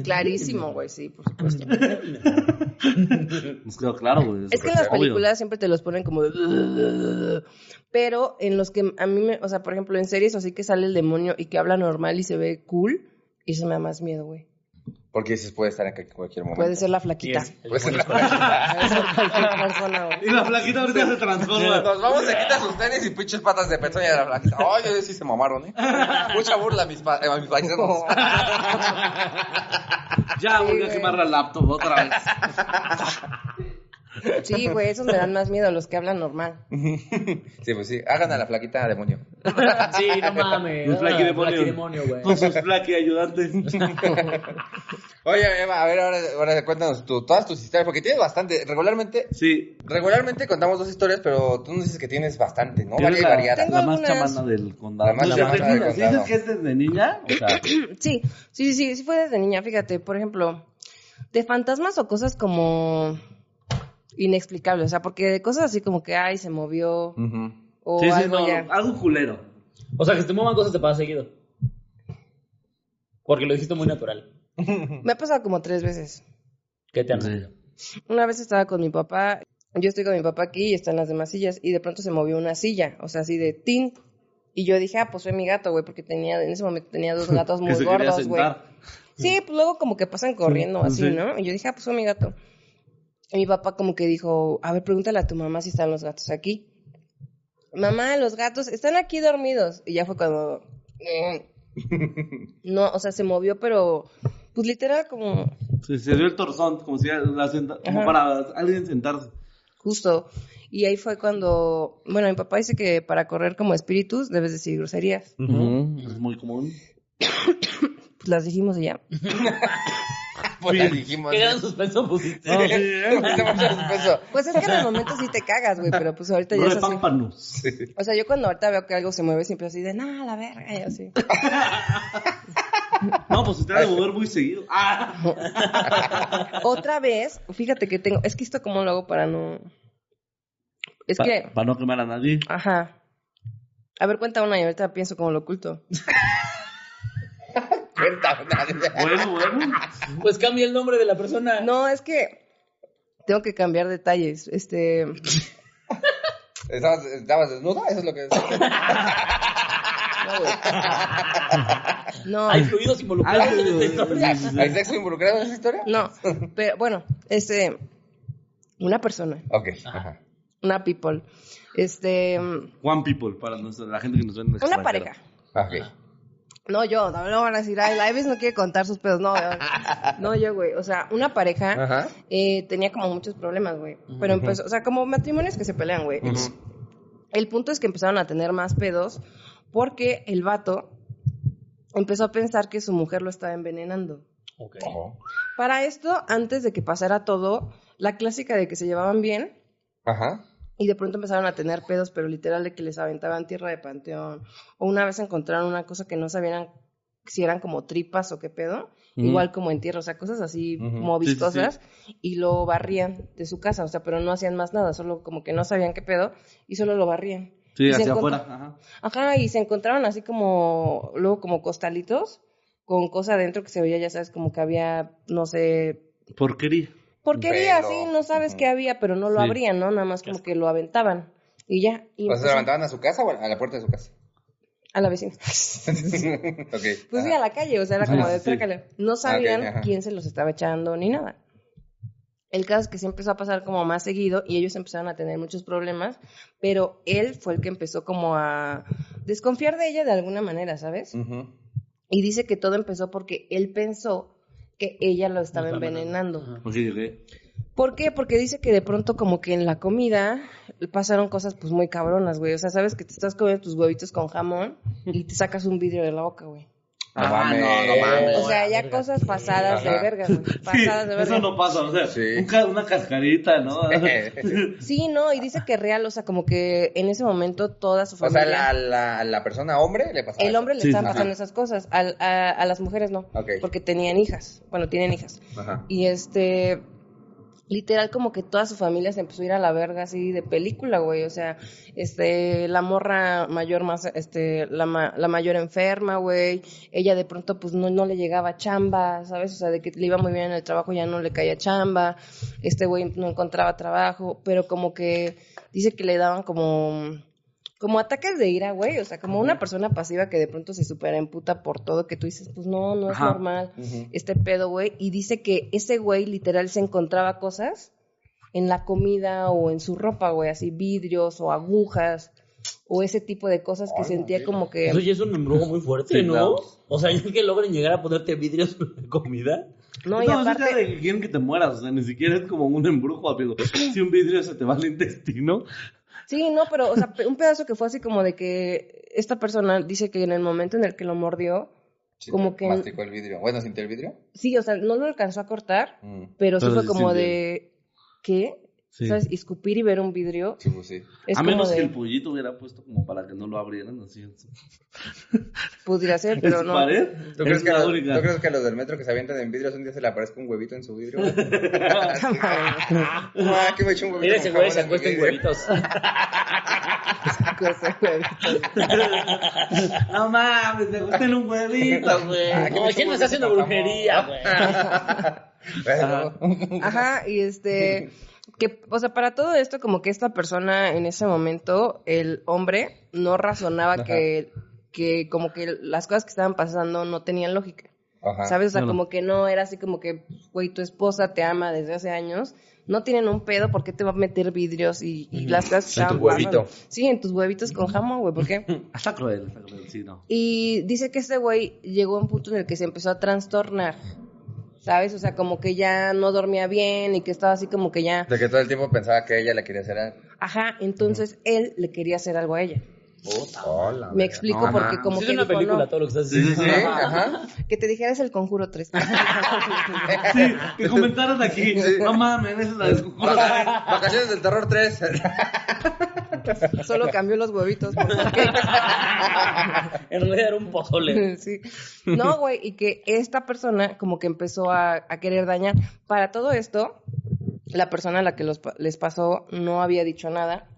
Clarísimo, güey, sí, por supuesto. Nos quedó claro, güey. Es que en las obvio. películas siempre te los ponen como de... Pero en los que a mí me... O sea, por ejemplo, en series así que sale el demonio y que habla normal y se ve cool, eso me da más miedo, güey. Porque dices puede estar en cualquier momento. Puede ser la flaquita. es- Puede ser la güey. Y la flaquita ahorita se transforma. Nos vamos, se quita sus tenis y pinches patas de pezuña de la flaquita. Ay, sí se mamaron, ¿eh? Mucha burla a mis, pa a mis paisanos. Ya volvió a quemar la laptop otra vez. Sí, güey, esos me dan más miedo, los que hablan normal. Sí, pues sí. Hagan a la flaquita demonio. Sí, no mames. Un flaqui demonio. Güey. Con sus flaqui ayudantes. Oye, Eva, a ver, ahora, ahora cuéntanos tú, todas tus historias, porque tienes bastante. Regularmente, Sí. regularmente contamos dos historias, pero tú nos dices que tienes bastante, ¿no? Eres Varia y la, variada. Tengo la más chamana del condado. La más chamana del condado. dices que es desde niña, o sea, Sí, sí, sí, sí fue desde niña, fíjate, por ejemplo, de fantasmas o cosas como inexplicables, o sea, porque de cosas así como que, ay, se movió, o sí, sí, algo no, ya. algo culero. O sea, que se te muevan cosas te pasa seguido. Porque lo dijiste muy natural. Me ha pasado como tres veces. ¿Qué te han Sí. Una vez estaba con mi papá, yo estoy con mi papá aquí y están las demás sillas, y de pronto se movió una silla, o sea, así de tin. Y yo dije, ah, pues fue mi gato, güey, porque tenía, en ese momento tenía dos gatos muy gordos, güey. Sí, pues luego como que pasan corriendo Sí, así, sí. ¿no? Y yo dije, ah, pues fue mi gato. Y mi papá como que dijo, a ver, pregúntale a tu mamá si están los gatos aquí. Mamá, los gatos están aquí dormidos. Y ya fue cuando... mm. No, o sea, se movió, pero pues literal como Sí, se dio el torzón, como si la senta- como para alguien sentarse. justo. Y ahí fue cuando, bueno, mi papá dice que para correr como espíritus debes decir groserías. Es muy común. Pues las dijimos y ya. Pues ya dijimos. ¿Qué gran suspenso pusiste? No, sí, ¿eh? Suspenso. Pues es que en el momento sí te cagas, güey, pero pues ahorita ya es así. Repámpanos. O sea, yo cuando ahorita veo que algo se mueve siempre así de, no, la verga, y así. No, pues se te ha de mover muy seguido. Ah. Otra vez, fíjate que tengo, es que esto cómo lo hago para no... Es que, Para no quemar a nadie. ajá. A ver, cuenta una y ahorita pienso cómo lo oculto. Cuenta. Bueno, bueno. Pues cambia el nombre de la persona. No, es que tengo que cambiar detalles. Este, ¿Estabas, estabas desnuda? Eso es lo que... no, güey. No, Hay fluidos involucrados en esta historia. ¿Hay sexo involucrado en esa historia? no, pero bueno, este, una persona, Ok. Ajá. una people, este, One people, para nuestra- la gente que nos ve en el una pareja. Ok. No, yo, no, no van a decir, ay, la Ives no quiere contar sus pedos. No, no, yo, güey. O sea, una pareja eh, tenía como muchos problemas, güey. Pero empezó, o sea, como matrimonios que se pelean, güey. El punto es que empezaron a tener más pedos porque el vato empezó a pensar que su mujer lo estaba envenenando. Ok. Ojo. Para esto, antes de que pasara todo, la clásica de que se llevaban bien Ajá. Y de pronto empezaron a tener pedos, pero literal de que les aventaban tierra de panteón. O una vez encontraron una cosa que no sabían si eran como tripas o qué pedo, igual como en tierra, o sea, cosas así Ujú. como Sí, sí, vistosas, y lo barrían de su casa, o sea, pero no hacían más nada, solo como que no sabían qué pedo, y solo lo barrían. Sí, Y hacia afuera. Ajá. Ajá, y se encontraron así como, luego como costalitos, con cosa adentro que se veía, ya sabes, como que había, no sé, Porquería. Porquería, Pelo. así, no sabes qué había, pero no lo Sí. abrían, ¿no? Nada más como que lo aventaban. Y ya. Y O sea, ¿se empezó- levantaban a su casa o a la puerta de su casa? a la vecina. ok. Pues sí, a la calle, o sea, era como de sí. trácale. No sabían ajá. quién se los estaba echando ni nada. El caso es que sí empezó a pasar como más seguido y ellos empezaron a tener muchos problemas, pero él fue el que empezó como a desconfiar de ella de alguna manera, ¿sabes? Ujú. Y dice que todo empezó porque él pensó que ella lo estaba envenenando. ¿Por qué? Porque dice que de pronto como que en la comida pasaron cosas pues muy cabronas, güey. O sea, sabes que te estás comiendo tus huevitos con jamón y te sacas un vidrio de la boca, güey. No Ah, mames. no, no mames. O sea, ya verga. cosas pasadas de verga, güey. Sí, Pasadas de verga. eso no pasa, o sea, Sí. un una cascarita, ¿no? Sí, no, y dice que real, o sea, como que en ese momento toda su O familia... sea, la, la, la persona hombre le pasaba El eso. hombre le Sí, estaban pasando esas cosas, al- a, a las mujeres no, Ok. porque tenían hijas, bueno, tienen hijas. Ajá. Y este, literal como que toda su familia se empezó a ir a la verga así de película, güey, o sea, este, la morra mayor más, este, la, ma- la mayor enferma, güey, ella de pronto pues no, no le llegaba chamba, ¿sabes? O sea, de que le iba muy bien en el trabajo ya no le caía chamba, este güey no encontraba trabajo, pero como que dice que le daban como como ataques de ira, güey, o sea, como una persona pasiva que de pronto se supera emputa por todo, que tú dices, pues no, no es Ajá. normal este pedo, güey, y dice que ese güey literal se encontraba cosas en la comida o en su ropa, güey, así vidrios o agujas o ese tipo de cosas que Ay, sentía mira. como que... Eso ya es un embrujo muy fuerte, Sí, ¿no? claro. O sea, ya que logren llegar a ponerte vidrios en la comida. No, y eso ya aparte... de que quieren que te mueras, o sea, ni siquiera es como un embrujo, amigo. Si un vidrio se te va al intestino, Sí, no, pero, o sea, un pedazo que fue así como de que esta persona dice que en el momento en el que lo mordió, Sí, como que- Masticó el vidrio. Bueno, ¿sintió el vidrio? sí, o sea, no lo alcanzó a cortar, Mm. pero sí fue como de... ¿Qué? Sí. ¿Sabes? Y escupir y ver un vidrio. Sí, pues sí. Es a menos de... que el pollito hubiera puesto como para que no lo abrieran así Pudiera ser, pero no. pared. ¿Tú es crees, que los. ¿Tú crees que los del metro que se avientan en vidrios un día se le aparezca un huevito en su vidrio? ah, que me eché un huevito Mira ese güey se en acuesta en huevitos. No mames, te gusta en un huevito, güey. Ah, No, me ¿quién me está haciendo brujería, güey? Bueno. Ajá, y este, que, o sea, para todo esto, como que esta persona en ese momento, el hombre, no razonaba Ajá. que, que como que las cosas que estaban pasando no tenían lógica. Ajá. ¿Sabes? O sea, como que no era así como que, güey, tu esposa te ama desde hace años. No tienen un pedo, ¿por qué te va a meter vidrios y, y las cosas que En tu estaban huevito. pasando? Sí, en tus huevitos con jamón, güey, ¿por qué? Está cruel, está cruel, sí, no. Y dice que este güey llegó a un punto en el que se empezó a trastornar. ¿Sabes? O sea, como que ya no dormía bien y que estaba así como que ya... De que todo el tiempo pensaba que ella le quería hacer algo. Ajá, entonces él le quería hacer algo a ella. Hola. Me explico No, porque ajá. como Sí, que es una dijo, película no, todo lo que estás sí, diciendo. sí. Sí, ajá. que te dijeras el conjuro 3. Sí, que comentaron aquí. No mames, esa es la de Vaca- Vacaciones del terror 3. Solo cambió los huevitos. En realidad era un pozole. Sí. No, güey, y que esta persona como que empezó a, a querer dañar. Para todo esto, la persona a la que los pa- les pasó no había dicho nada,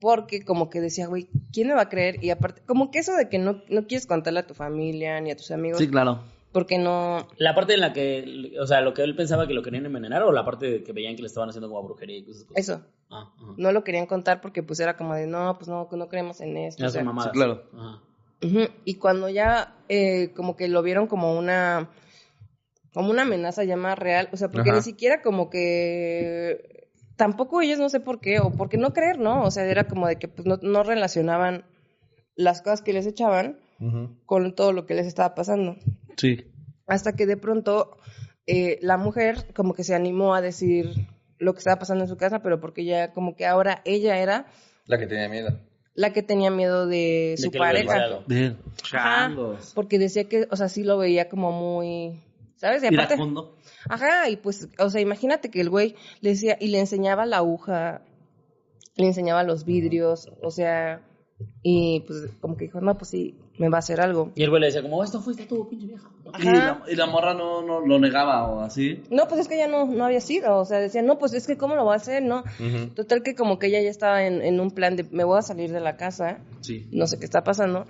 porque como que decía, güey, ¿quién me va a creer? Y aparte, como que eso de que no, no quieres contarle a tu familia ni a tus amigos, Sí, claro. porque no... La parte en la que, o sea, lo que él pensaba que lo querían envenenar o la parte de que veían que le estaban haciendo como brujería y cosas. cosas? Eso, Ah, ajá. no lo querían contar porque pues era como de, no, pues no, no creemos en esto. Ya o sea, son mamadas. sí, claro. Y cuando ya eh, como que lo vieron como una como una amenaza ya más real, o sea, porque Ajá. ni siquiera como que tampoco ellos no sé por qué o por qué no creer, ¿no? O sea, era como de que pues no, no relacionaban las cosas que les echaban con todo lo que les estaba pasando. Sí. Hasta que de pronto eh, la mujer como que se animó a decir lo que estaba pasando en su casa, pero porque ya como que ahora ella era La que tenía miedo. la que tenía miedo de su pareja. Ajá, porque decía que, o sea, sí lo veía como muy, ¿sabes? Y aparte, Iracundo. ajá, y pues, o sea, imagínate que el güey le decía, y le enseñaba la aguja, le enseñaba los vidrios, o sea, y pues como que dijo, no, pues sí, me va a hacer algo. Y el güey le decía, como, esto fuiste tú, pinche vieja. Y la, y la morra no, no lo negaba o así. No, pues es que ya no, no había sido, o sea, decía, no, pues es que cómo lo va a hacer, ¿no? Ujú. Total que como que ella ya estaba en, en un plan de, me voy a salir de la casa, Sí. no sé qué está pasando.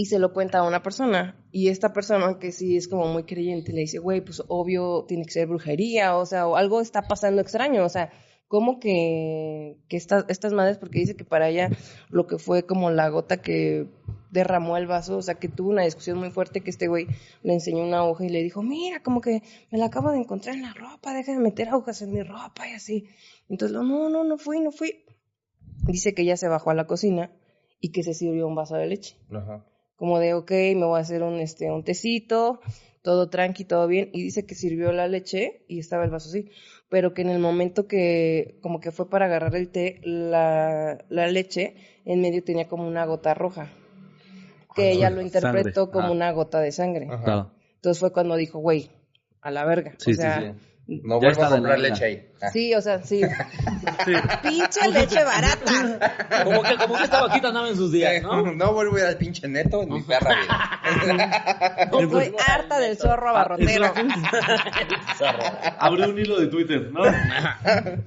Y se lo cuenta a una persona. Y esta persona, que sí es como muy creyente, le dice, güey, pues obvio tiene que ser brujería, o sea, o algo está pasando extraño, o sea, ¿cómo que, que estas, estas madres, porque dice que para ella lo que fue como la gota que derramó el vaso, o sea, que tuvo una discusión muy fuerte que este güey le enseñó una hoja y le dijo, mira, como que me la acabo de encontrar en la ropa, deja de meter agujas en mi ropa y así. Entonces, no, no, no fui, no fui. Dice que ella se bajó a la cocina y que se sirvió un vaso de leche Ajá. Como de, ok, me voy a hacer un, este, un tecito, todo tranqui, todo bien, y dice que sirvió la leche y estaba el vaso así, pero que en el momento que como que fue para agarrar el té, la, la leche en medio tenía como una gota roja. que ella sí, lo interpretó sangre. como Ah. una gota de sangre. Ajá. Entonces fue cuando dijo, güey, a la verga. Sí, o sí, sea, sí. No Ya vuelvo a comprar leche ahí. Ah. Sí, o sea, sí. Sí. Pinche leche barata. Como que, como que esta vaquita andaba en sus días, ¿no? No vuelvo a ir al pinche neto en mi perra vida. Estoy harta del zorro abarrotero. Zorro. Abrí un hilo de Twitter, ¿no?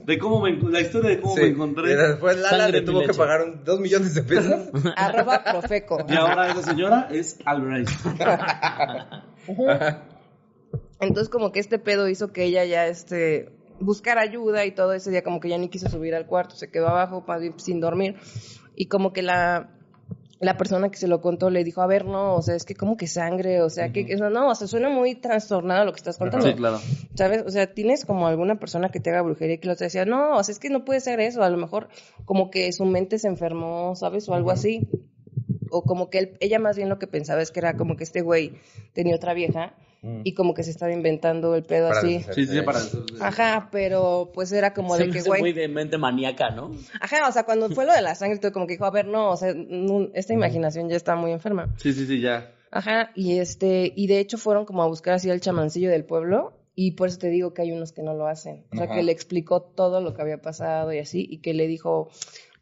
De cómo me, la historia de cómo Sí. me Y encontré. después Lala le tuvo que pagar un- dos millones de pesos. Arroba profeco. Y ahora esa señora es Albert Entonces como que este pedo hizo que ella ya este buscara ayuda y todo ese día como que ya ni quiso subir al cuarto, se quedó abajo sin dormir y como que la la persona que se lo contó le dijo, a ver, no, o sea, es que como que sangre, o sea, que, que eso, no, o sea, suena muy trastornado lo que estás contando. Sí, claro. ¿Sabes? O sea, tienes como alguna persona que te haga brujería y que lo te decía, no, o sea, es que no puede ser eso, a lo mejor como que su mente se enfermó, ¿sabes? O algo así. O como que él- ella más bien lo que pensaba es que era como que este güey tenía otra vieja y como que se estaba inventando el pedo Para así. Sí, sí, para eso. Ajá, pero pues era como Se de que, güey. muy de mente maníaca, ¿no? Ajá, o sea, cuando fue lo de la sangre, todo como que dijo, a ver, no, o sea, no, esta imaginación ya está muy enferma. Sí, sí, sí, ya. Ajá, y este, y de hecho fueron como a buscar así al chamancillo del pueblo, y por eso te digo que hay unos que no lo hacen. O sea, Ajá. que le explicó todo lo que había pasado y así, y que le dijo,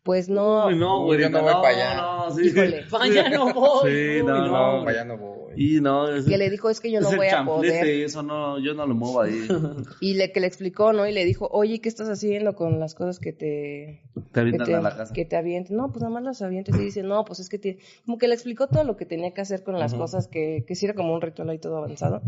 pues no, Uy, no, güey. yo no voy no, pa' allá. No, sí. Híjole. Pa' allá no voy. Sí, Uy, no, No, no. para allá no voy. Y no, es, que le dijo, es que yo no es el voy a poder. eso no, yo no lo muevo ahí. Y le, que le explicó, ¿no? Y le dijo, oye, ¿qué estás haciendo con las cosas que te... Te que avientan te, a la casa. que te avienten. No, pues nada más las avientes y dice, no, pues es que te... Como que le explicó todo lo que tenía que hacer con las cosas, que, que sí era como un ritual ahí todo avanzado.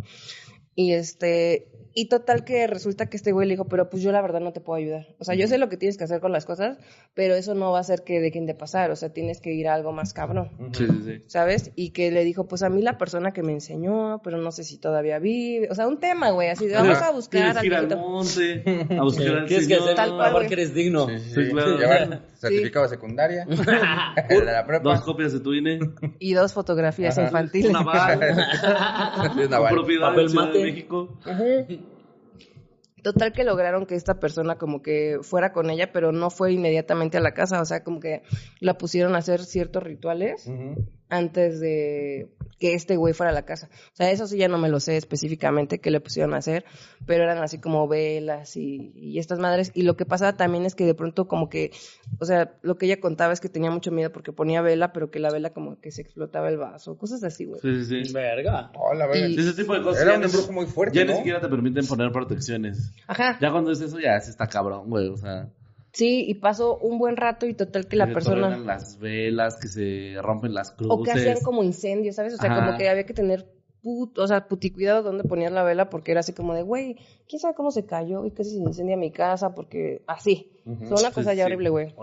Y este, y total que resulta que este güey le dijo, pero pues yo la verdad no te puedo ayudar. O sea, yo sé lo que tienes que hacer con las cosas, pero eso no va a hacer que dejen de pasar. O sea, tienes que ir a algo más cabrón. Sí, sí, sí. ¿Sabes? Y que le dijo, pues a mí la persona que me enseñó, pero no sé si todavía vive. O sea, un tema, güey, así de vamos a buscar Tienes que ir al monte, a buscar al Tienes que señor. hacer Tal cual, que eres digno. Sí, sí, Sí, claro. Llevar certificado de secundaria, el de la prepa, Dos copias de tu INE, Y dos fotografías Ajá. infantiles. una bar, una bar. propiedad Papel en Ciudad de México. Total que lograron que esta persona como que fuera con ella, pero no fue inmediatamente a la casa, o sea, como que la pusieron a hacer ciertos rituales Ujú. Antes de que este güey fuera a la casa. O sea, eso sí ya no me lo sé específicamente qué le pusieron a hacer, pero eran así como velas y, y estas madres. Y lo que pasaba también es que de pronto como que, o sea, lo que ella contaba es que tenía mucho miedo porque ponía vela, pero que la vela como que se explotaba el vaso, cosas así, güey. Sí, sí, sí. Verga. Hola, verga. Y- Ese tipo de cosas. Era ya un embrujo muy fuerte, Ya ¿no? ni siquiera te permiten poner protecciones. Ajá. Ya cuando es eso, ya se está cabrón, güey. O sea, Sí, y pasó un buen rato y total que la se persona... truenan las velas, que se rompen las cruces. O que hacían como incendios, ¿sabes? O sea, Ajá. como que había que tener put, o sea, puticuidado donde ponías la vela porque era así como de, güey, ¿quién sabe cómo se cayó y casi se incendia mi casa? Porque así. O sea, una cosa Sí, ya sí. horrible, güey.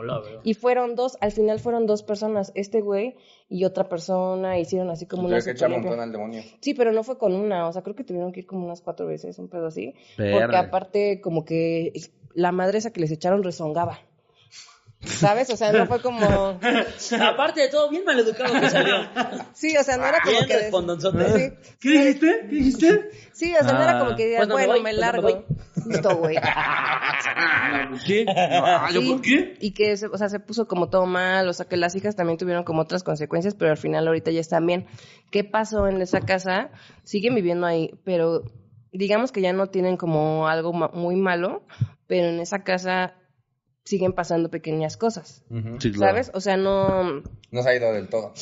Y fueron dos, al final fueron dos personas, este güey y otra persona, hicieron así como una que echar montón al demonio. Sí, pero no fue con una, o sea, creo que tuvieron que ir como unas cuatro veces, un pedo así. Porque aparte, como que la madre esa que les echaron rezongaba. ¿Sabes? O sea, no fue como... Aparte de todo, bien maleducado que salió. Sí, o sea, no era como que... de- respondonzote. Sí. ¿Qué dijiste? ¿Qué dijiste? Sí, o sea, no era como que digas, Pues no me bueno, voy, me pues no me largo. Justo, güey. ¿Qué? ¿yo Sí, por qué? Y que, se- o sea, se puso como todo mal, o sea, que las hijas también tuvieron como otras consecuencias, pero al final ahorita ya están bien. ¿Qué pasó en esa casa? Siguen viviendo ahí, pero digamos que ya no tienen como algo ma- muy malo, pero en esa casa siguen pasando pequeñas cosas, Ujú. Sí, claro. ¿sabes? O sea, no, No se ha ido del todo.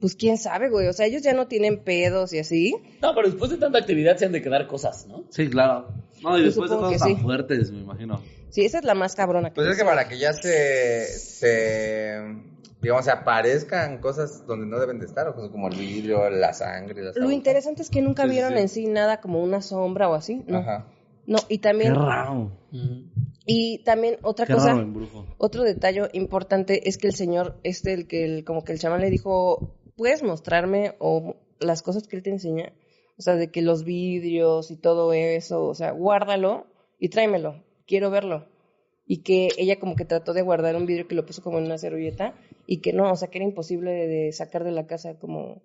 pues quién sabe, güey, o sea, ellos ya no tienen pedos y así. No, pero después de tanta actividad se han de quedar cosas, ¿no? Sí, claro. No, y Yo después de cosas que tan sí. fuertes, me imagino. Sí, esa es la más cabrona. Pues es que para que ya se, se digamos, se aparezcan cosas donde no deben de estar, o cosas como el vidrio, la sangre, Lo interesante es que nunca Sí, vieron sí. en sí nada como una sombra o así, ¿no? Ajá. No, y Qué también, raro. y también otra Qué cosa, raro otro detalle importante es que el señor, este, el que el, como que el chamán le dijo, ¿puedes mostrarme o las cosas que él te enseña? O sea, de que los vidrios y todo eso, o sea, guárdalo y tráemelo, quiero verlo. Y que ella como que trató de guardar un vidrio que lo puso como en una servilleta y que no, o sea, que era imposible de, de sacar de la casa como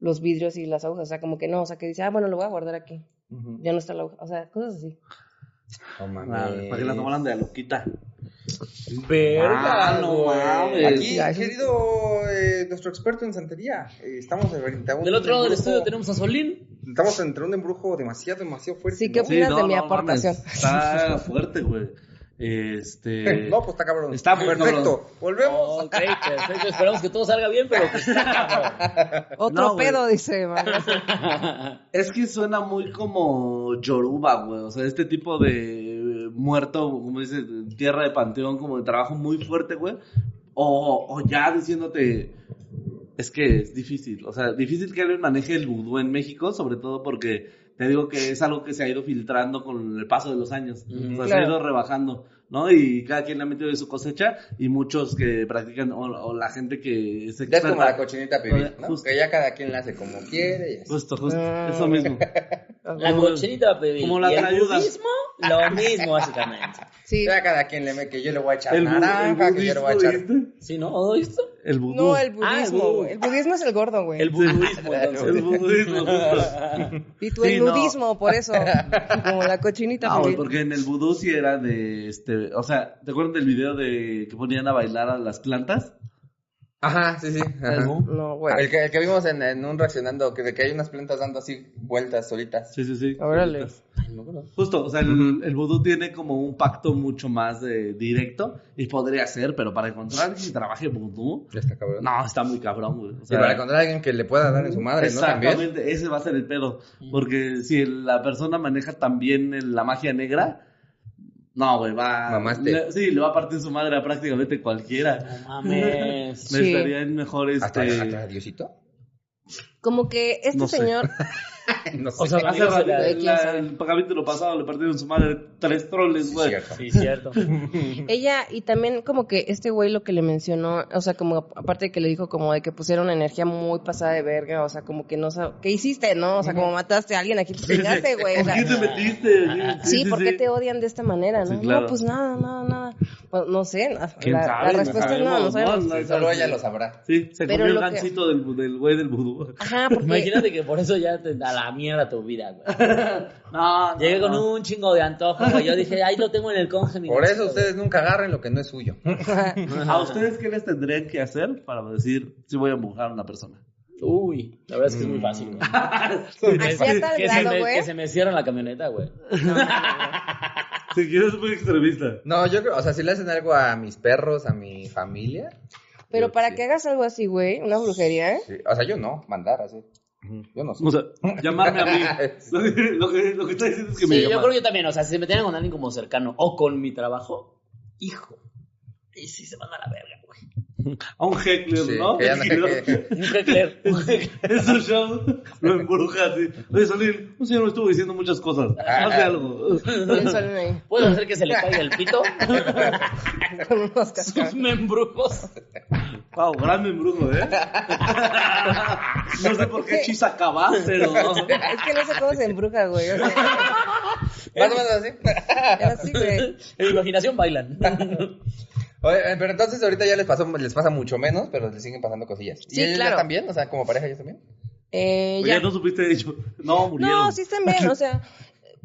los vidrios y las agujas, o sea, como que no, o sea, que dice, ah, bueno, lo voy a guardar aquí, ya no está la aguja, o sea, cosas así. No mames. Para que la tomaran de a loquita. Verga, Ah, no mames. Aquí, Ya, querido eh, nuestro experto en santería, eh, estamos frente a un Del otro lado del estudio tenemos a Solín. Estamos entre un embrujo demasiado, demasiado fuerte. Sí, ¿qué ¿no? opinas de mi mames, aportación? Está fuerte, güey. Este. No, pues está cabrón. Está muy perfecto. cabrón. Volvemos. Ok, perfecto. Esperamos que todo salga bien, pero pues está cabrón. Otro No, pedo, dice. Mauricio. Es que suena muy como Yoruba, güey. O sea, este tipo de muerto, como dice, tierra de panteón, como de trabajo muy fuerte, güey. O, o ya diciéndote. Es que es difícil. O sea, difícil que alguien maneje el vudú en México, sobre todo porque te digo que es algo que se ha ido filtrando con el paso de los años. Ujú. O sea, se ha ido rebajando. ¿no? Y cada quien le ha metido de su cosecha y muchos que practican, o, o la gente que es Ya es como la cochinita pibil, ¿no? Justo. Que ya cada quien la hace como quiere y así. Justo, justo, Ah. eso mismo. La cochinita, baby. Como la y el trayuda. budismo, lo mismo, básicamente. Sí. Ya cada quien le ve que yo le voy a echar El, naranja, el que yo le voy a echar... ¿viste? ¿Sí, no? ¿No visto? El vudú. No, el Ah, el budismo. El budismo es el gordo, güey. El budismo, entonces. El budismo. Y tú Sí, el no. nudismo, por eso. Como la cochinita. No, güey, porque en el vudú sí era de, este, o sea, ¿te acuerdan del video de que ponían a bailar a las plantas? Ajá, sí, sí. ajá. No, güey. El que, el que vimos en, en un reaccionando, que, de que hay unas plantas dando así vueltas solitas. Sí, sí, sí. Órale. No. Justo, o sea, el, el vudú tiene como un pacto mucho más de, directo y podría ser, pero para encontrar alguien que trabaje vudú, Ya está cabrón. no, está muy cabrón, güey. O y sea, para encontrar a alguien que le pueda dar en su madre, ¿no? También. Exactamente, ese va a ser el pedo. Porque si la persona maneja también la magia negra, no, güey, va. Mamaste. le- sí, le va a partir su madre a prácticamente cualquiera. No mames. Sí. Necesitarían mejor ¿Hasta, este. hasta Diosito? Como que este No sé. señor. no sé. O sea, Hace rato, la- ¿De quién la- sabe? el capítulo pasado le partieron su madre tres troles, güey. Cierto. Sí, cierto. Ella, y también como que este güey lo que le mencionó, o sea, como aparte de que le dijo como de que pusiera una energía muy pasada de verga, o sea, como que no sab- ¿qué hiciste, no? O sea, como mataste a alguien, aquí te chingaste, güey. ¿Por qué te metiste? sí, ¿por qué te odian de esta manera, no? Sí, claro. No, pues nada, nada, nada. Pues, no sé, la, ¿Quién la- sabe? la respuesta es no, no sabemos. no, solo ella lo sabrá. Sí, se comió el gancito del, del güey del vudú. Ajá, porque... Imagínate que por eso ya te da la mierda tu vida, güey. No, Llegué no, con no. un chingo de antojo, güey. Yo dije, ahí lo tengo en el conge. mi Por eso ustedes nunca agarren lo que no es suyo. ¿A ustedes qué les tendrían que hacer para decir si voy a empujar a una persona? Uy, la verdad es que es muy fácil, güey. Que, se grado, me, güey. que se me cierra la camioneta, güey. Si quieres muy extremista. No, yo creo, o sea, si le hacen algo a mis perros, a mi familia. Pero para sí. que hagas algo así, güey, una brujería, ¿eh? Sí, O sea, yo no, mandar así. Yo no sé. O sea, llamarme a mí. Lo que, lo que, lo que está diciendo es que me Sí, yo llaman. creo que yo también. O sea, si se metieran con alguien como cercano o con mi trabajo, hijo. Y sí se van a la verga. A un heckler, Sí, ¿no? que ya no- que- Un heckler. un heckler. Es un show, lo embruja así. Oye, Solín, un señor me estuvo diciendo muchas cosas. Algo. El sol ahí, ¿Puedo hacer que se le caiga el pito? con unos Sus membrujos. Wow, gran embrujo, ¿eh? No sé por qué chisa acaba, pero. Es que no sé cómo se embruja, güey. O sea, Más o menos así. era así, güey. En imaginación bailan. Oye, eh, pero entonces ahorita ya les pasó, les pasa mucho menos, pero les siguen pasando cosillas. Sí, ¿Y ellos claro. ya también? O sea, como pareja ellos también. Eh, Oye, ya. no supiste de hecho. No, murieron. No, sí están bien, o sea,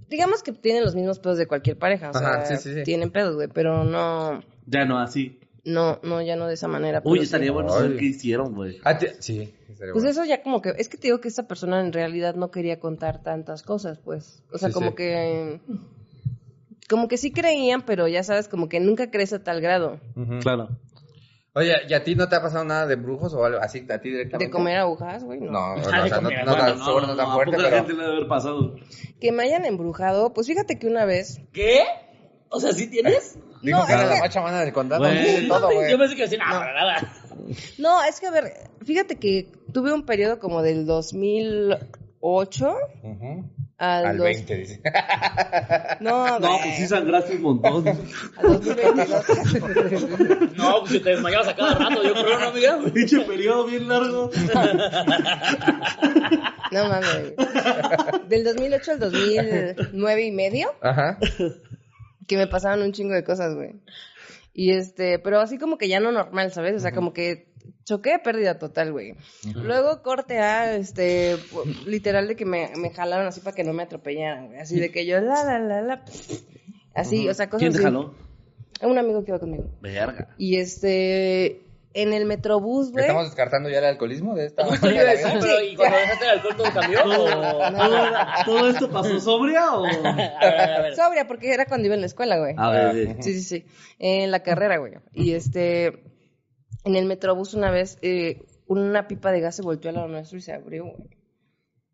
digamos que tienen los mismos pedos de cualquier pareja, o sea, Ajá, sí, sí, sí. tienen pedos, güey, pero no, Ya no, así. no, no, ya no de esa manera. Uy, estaría bueno Ay. saber qué hicieron, güey. Ah, sí. estaría Pues bueno. eso ya como que, es que te digo que esta persona en realidad no quería contar tantas cosas, pues, o sea, Sí, como sí. que, como que sí creían, pero ya sabes, como que nunca crees a tal grado Ujú. Claro. Oye, ¿y a ti no te ha pasado nada de brujos o algo así a ti directamente? de comer agujas, güey, no. No, no, o sea, no, no, bueno, tan- seguro no tan a fuerte, poca pero... gente le debe haber pasado. Que me hayan embrujado, pues fíjate que una vez, ¿Qué? O sea, ¿sí tienes? Dijo No, que es era la que- más chamana del condado. Güey. Todo, güey. Yo pensé que decía, no, para nada. no, es que a ver, fíjate que tuve un periodo como del 2008 Ujú. Al, Al dos- 20, dice. No, No, pues sí sangraste un montón. Al 2022. No, pues si te desmayabas a cada rato, yo creo, ¿no, amiga? Pinche periodo bien largo. No mames. Del 2008 al 2009 y medio, Ajá. que me pasaban un chingo de cosas, güey. Y este, pero así como que ya no normal, ¿sabes? O sea, como que choqué pérdida total, güey. Luego corte a, este, literal de que me, me jalaron así para que no me atropellaran, güey. Así de que yo, la, la, la, la. Así, o sea, cosas ¿Quién te así. jaló? Un amigo que iba conmigo. Verga. Y este, en el metrobús, güey. ¿Estamos descartando ya el alcoholismo de esta Justo iba a decir, vida? pero ¿y cuando dejaste el alcohol todo cambió? ¿Todo, todo esto pasó sobria o...? A ver, a ver. Sobria, porque era cuando iba en la escuela, güey. A ver, sí. Sí, sí, sí. En la carrera, güey. Y este, en el metrobús una vez, eh, una pipa de gas se volteó al lado nuestro y se abrió.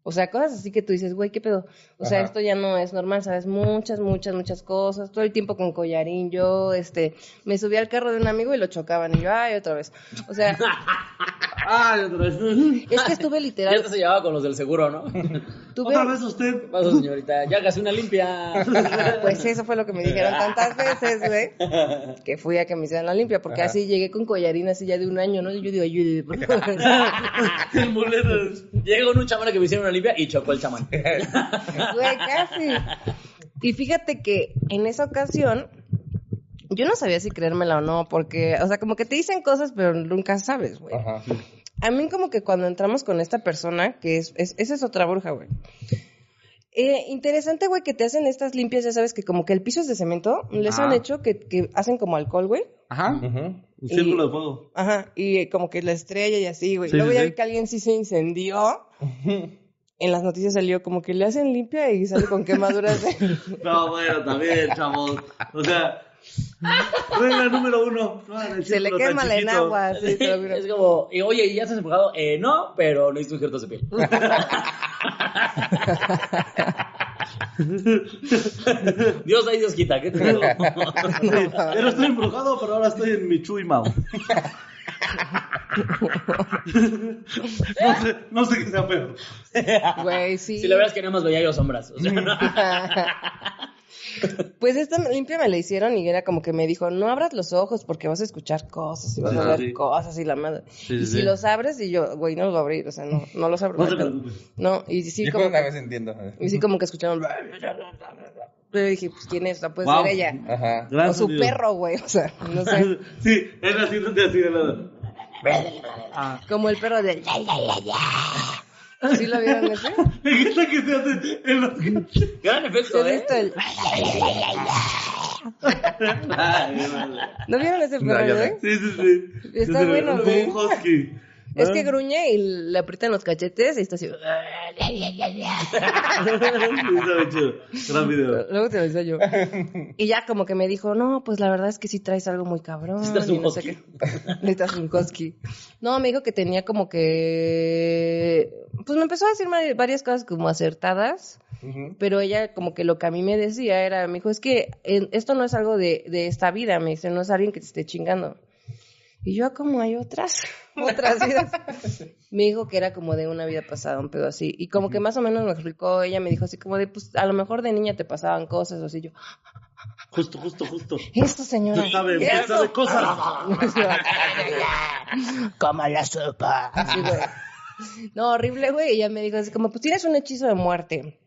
O sea, cosas así que tú dices, güey, ¿qué pedo? O sea, Ajá. esto ya no es normal, ¿sabes? Muchas, muchas, muchas cosas. Todo el tiempo con collarín. Yo, este, me subí al carro de un amigo y lo chocaban. Y yo, ay, otra vez. O sea, Ay, otra vez. es que estuve Ya literal. te se llevaba con los del seguro, ¿no? Tuve, Otra vez usted. Paso, señorita, ya hagas una limpia. Pues eso fue lo que me dijeron tantas veces, güey, que fui a que me hicieran la limpia, porque Ajá. así llegué con collarín así ya de un año, ¿no? Y yo digo, ayúdeme, por favor. El muleto. Con un chamán que me hicieron limpia y chocó el chamán. Güey, casi. Y fíjate que en esa ocasión, yo no sabía si creérmela o no, porque, o sea, como que te dicen cosas, pero nunca sabes, güey. Ajá. A mí como que cuando entramos con esta persona, que es, es- esa es otra bruja, güey. Eh, interesante, güey, que te hacen estas limpias, ya sabes que como que el piso es de cemento, les han Ah. hecho que, que hacen como alcohol, güey. Ajá. Ujú. Un círculo de fuego. Ajá, y como que la estrella y así, güey. Sí, Luego sí, ya sí. vi que alguien sí se incendió. En las noticias salió como que le hacen limpia y sale con quemaduras de... No, bueno, también, chavos. O sea, regla número uno. no Se le quema la enagua, sí. Es como, y, oye, ¿y ya estás empujado? Eh, no, pero necesito injertos de piel. Dios ahí, Dios quita, ¿qué te digo? Ya no estoy embrujado, pero ahora estoy en mi Chuy Mau. No, sé, no sé qué sea peor. Güey, sí. Si la verdad es que nada más veía yo sombras. O sea, no. Pues esta limpia me la hicieron y era como que me dijo, no abras los ojos porque vas a escuchar cosas y vas a ver sí. cosas y la madre. Sí, y sí, si los abres y yo, güey, no los voy a abrir, o sea, no, no los abro. No y sí Yo como, vez entiendo. y sí como que escucharon... Pero dije, pues, ¿quién es? O sea, puede Wow. ser ella. Ajá. Gran o su sonido. perro, güey, o sea, no sé. Sí, es así, no te así de lado. Como el perro de... ¿Sí lo vieron ese? Me encanta que se hace en los... Gran ¿Sí efecto, ¿eh? visto el... Ay, qué mal. ¿No vieron ese perro, yo no. güey? Sí, sí, sí. Está bueno, güey. un husky. Es que gruñe y le aprietan los cachetes y está así... Gran video. Luego te lo yo. Y ya como que me dijo, no, pues la verdad es que sí traes algo muy cabrón. Necesitas un no sé husky. qué. Necesitas un husky. No, me dijo que tenía como que... Pues me empezó a decir varias cosas como acertadas. Pero ella como que lo que a mí me decía era, me dijo, es que esto no es algo de, de esta vida, me dice, no es alguien que te esté chingando. Y yo, "Ah, como hay otras, otras vidas. me dijo que era como de una vida pasada, un pedo así. Y como que más o menos me explicó, ella me dijo así como de, pues a lo mejor de niña te pasaban cosas o así. Yo, Justo, justo, justo. esto señora. Usted sabe, usted esto". sabe cosas. como la sopa. Así, güey. No, horrible, güey. Y ella me dijo así como, pues tienes un hechizo de muerte.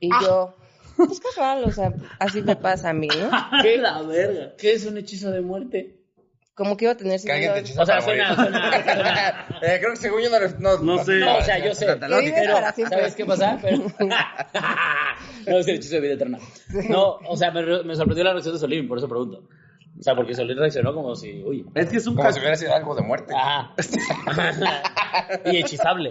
Y yo, pues casual, o sea, así me pasa a mí, ¿no? ¿Qué la verga? ¿Qué es un hechizo de muerte? Como que iba a tener Que hechiza O sea, suena- morir. suena- suena- Eh, creo que según yo no... No, No sé. No, o sea, yo sé. Que siempre. ¿Sabes qué pasa? Pero... no, es el hechizo de vida eterna. No, o sea, me, re- me sorprendió la reacción de Solín, por eso pregunto. O sea, porque Solín reaccionó como si, uy. Es que es un Como si caso. hubiera sido algo de muerte. Ajá. y hechizable.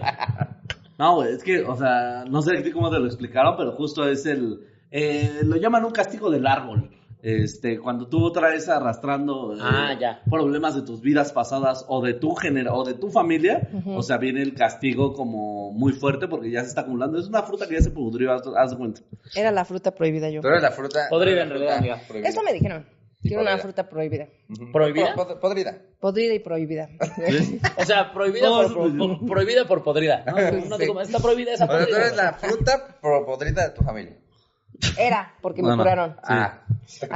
No, güey, es que, o sea, no sé cómo te lo explicaron, pero justo es el. eh, lo llaman un castigo del árbol. Este, cuando tú traes arrastrando eh, Ah, ya. problemas de tus vidas pasadas o de tu género o de tu familia, o sea, viene el castigo como muy fuerte porque ya se está acumulando. Es una fruta que ya se pudrió, haz, haz de cuenta. Era la fruta prohibida yo. Tú eres la fruta... Podrida, en realidad, amiga. prohibida. Eso me dijeron. Quiero una podrida. fruta prohibida. ¿Prohibida? Po- pod- Podrida. Podrida y prohibida. O sea, prohibida, No, por, prohibida por podrida. No, no te Sí. comas, está prohibida esa O sea, tú podrida. eres la fruta podrida de tu familia. Era, porque me curaron. Ah.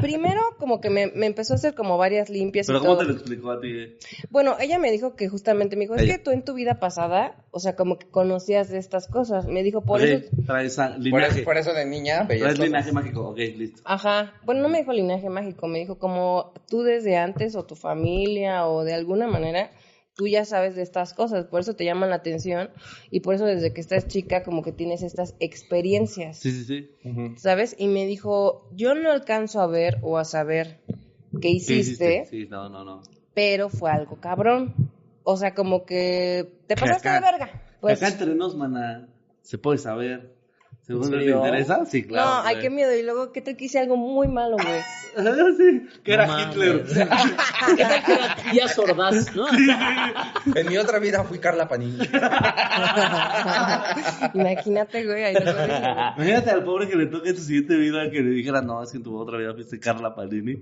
Primero, como que me, me empezó a hacer como varias limpias pero y ¿cómo todo. te lo explicó a ti? Bueno, ella me dijo que justamente me dijo, es Ella. que tú en tu vida pasada, o sea, como que conocías de estas cosas. Me dijo, por eso... traes a- Por linaje. eso, por eso de niña Traes linaje mágico. Ok, listo. Ajá. Bueno, no me dijo linaje mágico, me dijo como tú desde antes o tu familia o de alguna manera tú ya sabes de estas cosas, por eso te llaman la atención y por eso desde que estás chica como que tienes estas experiencias, Sí, sí, sí. ¿sabes? Y me dijo, yo no alcanzo a ver o a saber qué ¿Qué hiciste, Sí, no, no, no. pero fue algo cabrón. O sea, como que te pasaste de verga. Pues, Acá entre nos, mana, se puede saber. ¿Según te interesa? Sí, claro. no, ay, qué miedo. Y luego, ¿qué tal que hice algo muy malo, güey? sí, que era. Hitler. ¿Qué tal que era tía sordaz, no? En mi otra vida fui Carla Panini. Imagínate, güey. ahí luego Imagínate al pobre que le toque en su siguiente vida que le dijera, no, es que en tu otra vida fuiste Carla Panini.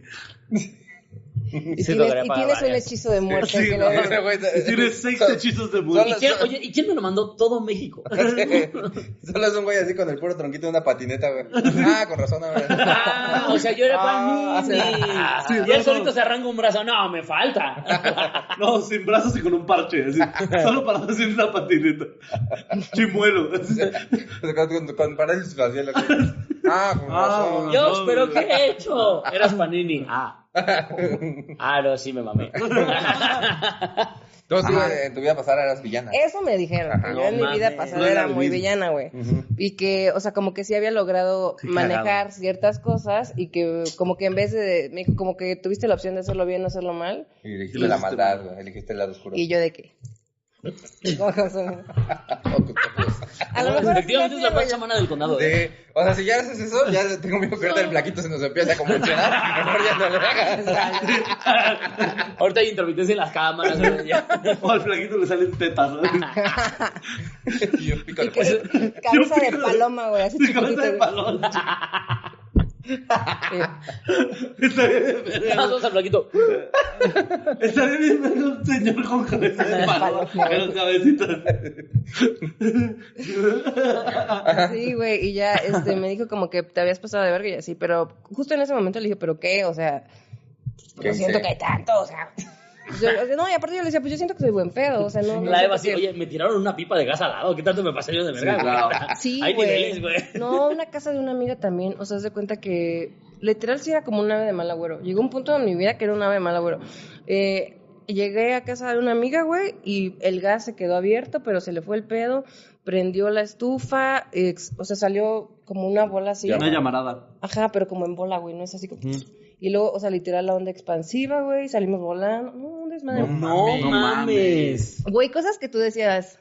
Y Sí, tienes, y tienes un hechizo de muerte. Sí, no, Y tienes seis Son- hechizos de muerte. ¿Y quién, oye, ¿y quién me lo mandó? Todo México. Solo es un güey así con el puro tronquito de una patineta, güey. Ah, con razón, güey. Ah, o sea, yo era Ah, Panini. sí, y él no, solito no. se arranca un brazo. No, me falta. No, sin brazos y con un parche, así. Solo para hacer una patineta. Chimuelo. así. Con, con, con parálisis facial. Ah, con Ah, razón. Dios, ¿pero qué he hecho? Eras Panini. Ah. Ah, no, sí me mamé. Tú sí, en tu vida pasada eras villana. Eso me dijeron. que Ajá. yo en mi vida mames. pasada No era muy mismo. villana, güey. Y que, o sea, como que sí había logrado Qué manejar cagado. ciertas cosas y que como que en vez de, me dijo, como que tuviste la opción de hacerlo bien o hacerlo mal. Y elegiste la maldad, güey. Elegiste el lado oscuro. Y yo de qué. A lo mejor Efectivamente es la mana del condado. ¿eh? Sí. O sea, si ya haces eso, ya tengo miedo que ahorita el plaquito se nos empiece a convulsionar. Mejor ya no le hagas. Ahorita hay intermitencia en las cámaras. O al flaquito le salen tetas, ¿no? Y yo pico de que- cabeza de paloma, güey, así cabeza chiquitito. de güey. Estaría bien estaría bien ver un señor con cabeza de. Paloma. Pero cabecitas. Sí, güey, y ya este, me dijo como que te habías pasado de verga y así, pero justo en ese momento le dije, ¿pero qué? O sea, ¿Qué no siento que hay tanto, o sea. Yo- no, y aparte yo le decía, pues yo siento que soy buen pedo, o sea, no. La Eva así, que- oye, me tiraron una pipa de gas al lado. ¿Qué tanto me pasé yo de verga? Sí, güey? claro. Sí, Hay güey. niveles, güey. No, una casa de una amiga también, o sea, de cuenta que literal sí era como un ave de mal agüero. Llegó un punto en mi vida que era un ave de mal agüero. Eh, llegué a casa de una amiga, güey, y el gas se quedó abierto, pero se le fue el pedo, prendió la estufa, ex- o sea, salió como una bola así. Una llamarada. Ajá, pero como en bola, güey, no es así como... Y luego, o sea, literal la onda expansiva, güey, salimos volando. No, un desmadre. No, mames, no mames. Güey, cosas que tú decías,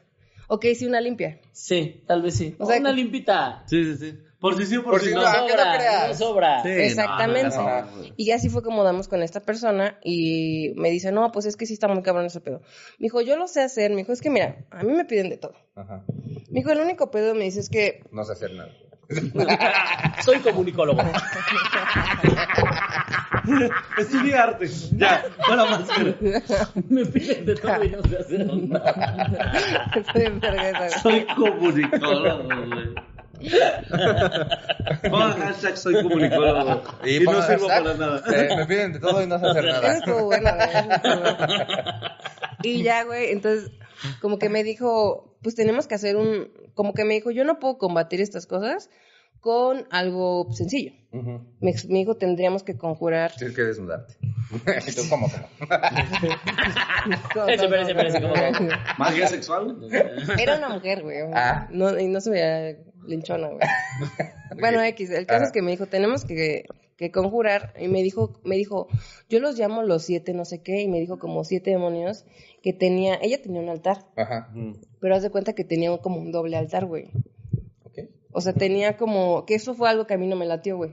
ok, sí, una limpia. Sí, tal vez sí. O sea, una que- limpita. Sí, sí, sí. Por si sí o por, Por si si no. no. No que no sobra, creas. no sobra. Sí, Exactamente. no. Y así fue como damos con esta persona y me dice, no, pues es que sí está muy cabrón ese pedo. Me dijo, yo lo sé hacer. Me dijo, es que mira, a mí me piden de todo. Ajá. Me dijo, el único pedo me dice es que, No sé hacer nada. Soy comunicólogo. Estudié arte. Ya, para más. me piden de todo y no sé hacer nada. Estoy en vergüenza, güey. Soy comunicólogo, güey. Pongan hashtag soy comunicólogo. Y, no sirvo hashtag, para nada. eh, me piden de todo y no sé hacer nada. eso estuvo bueno. Y ya, güey, entonces, como que me dijo, pues tenemos que hacer un, como que me dijo, yo no puedo combatir estas cosas con algo sencillo. Me, me dijo, tendríamos que conjurar. Tienes que desnudarte. ¿Y tú cómo? cómo? Espérese, espérese, ¿cómo? ¿Magia sexual? Era una mujer, güey. Ah. No, y no se veía linchona, güey. Bueno, X, el caso es que me dijo, tenemos que, que conjurar. Y me dijo, me dijo, yo los llamo los siete no sé qué. Y me dijo como siete demonios que tenía, ella tenía un altar. Ajá. Pero haz de cuenta que tenía como un doble altar, güey. O sea, tenía como, que eso fue algo que a mí no me latió, güey.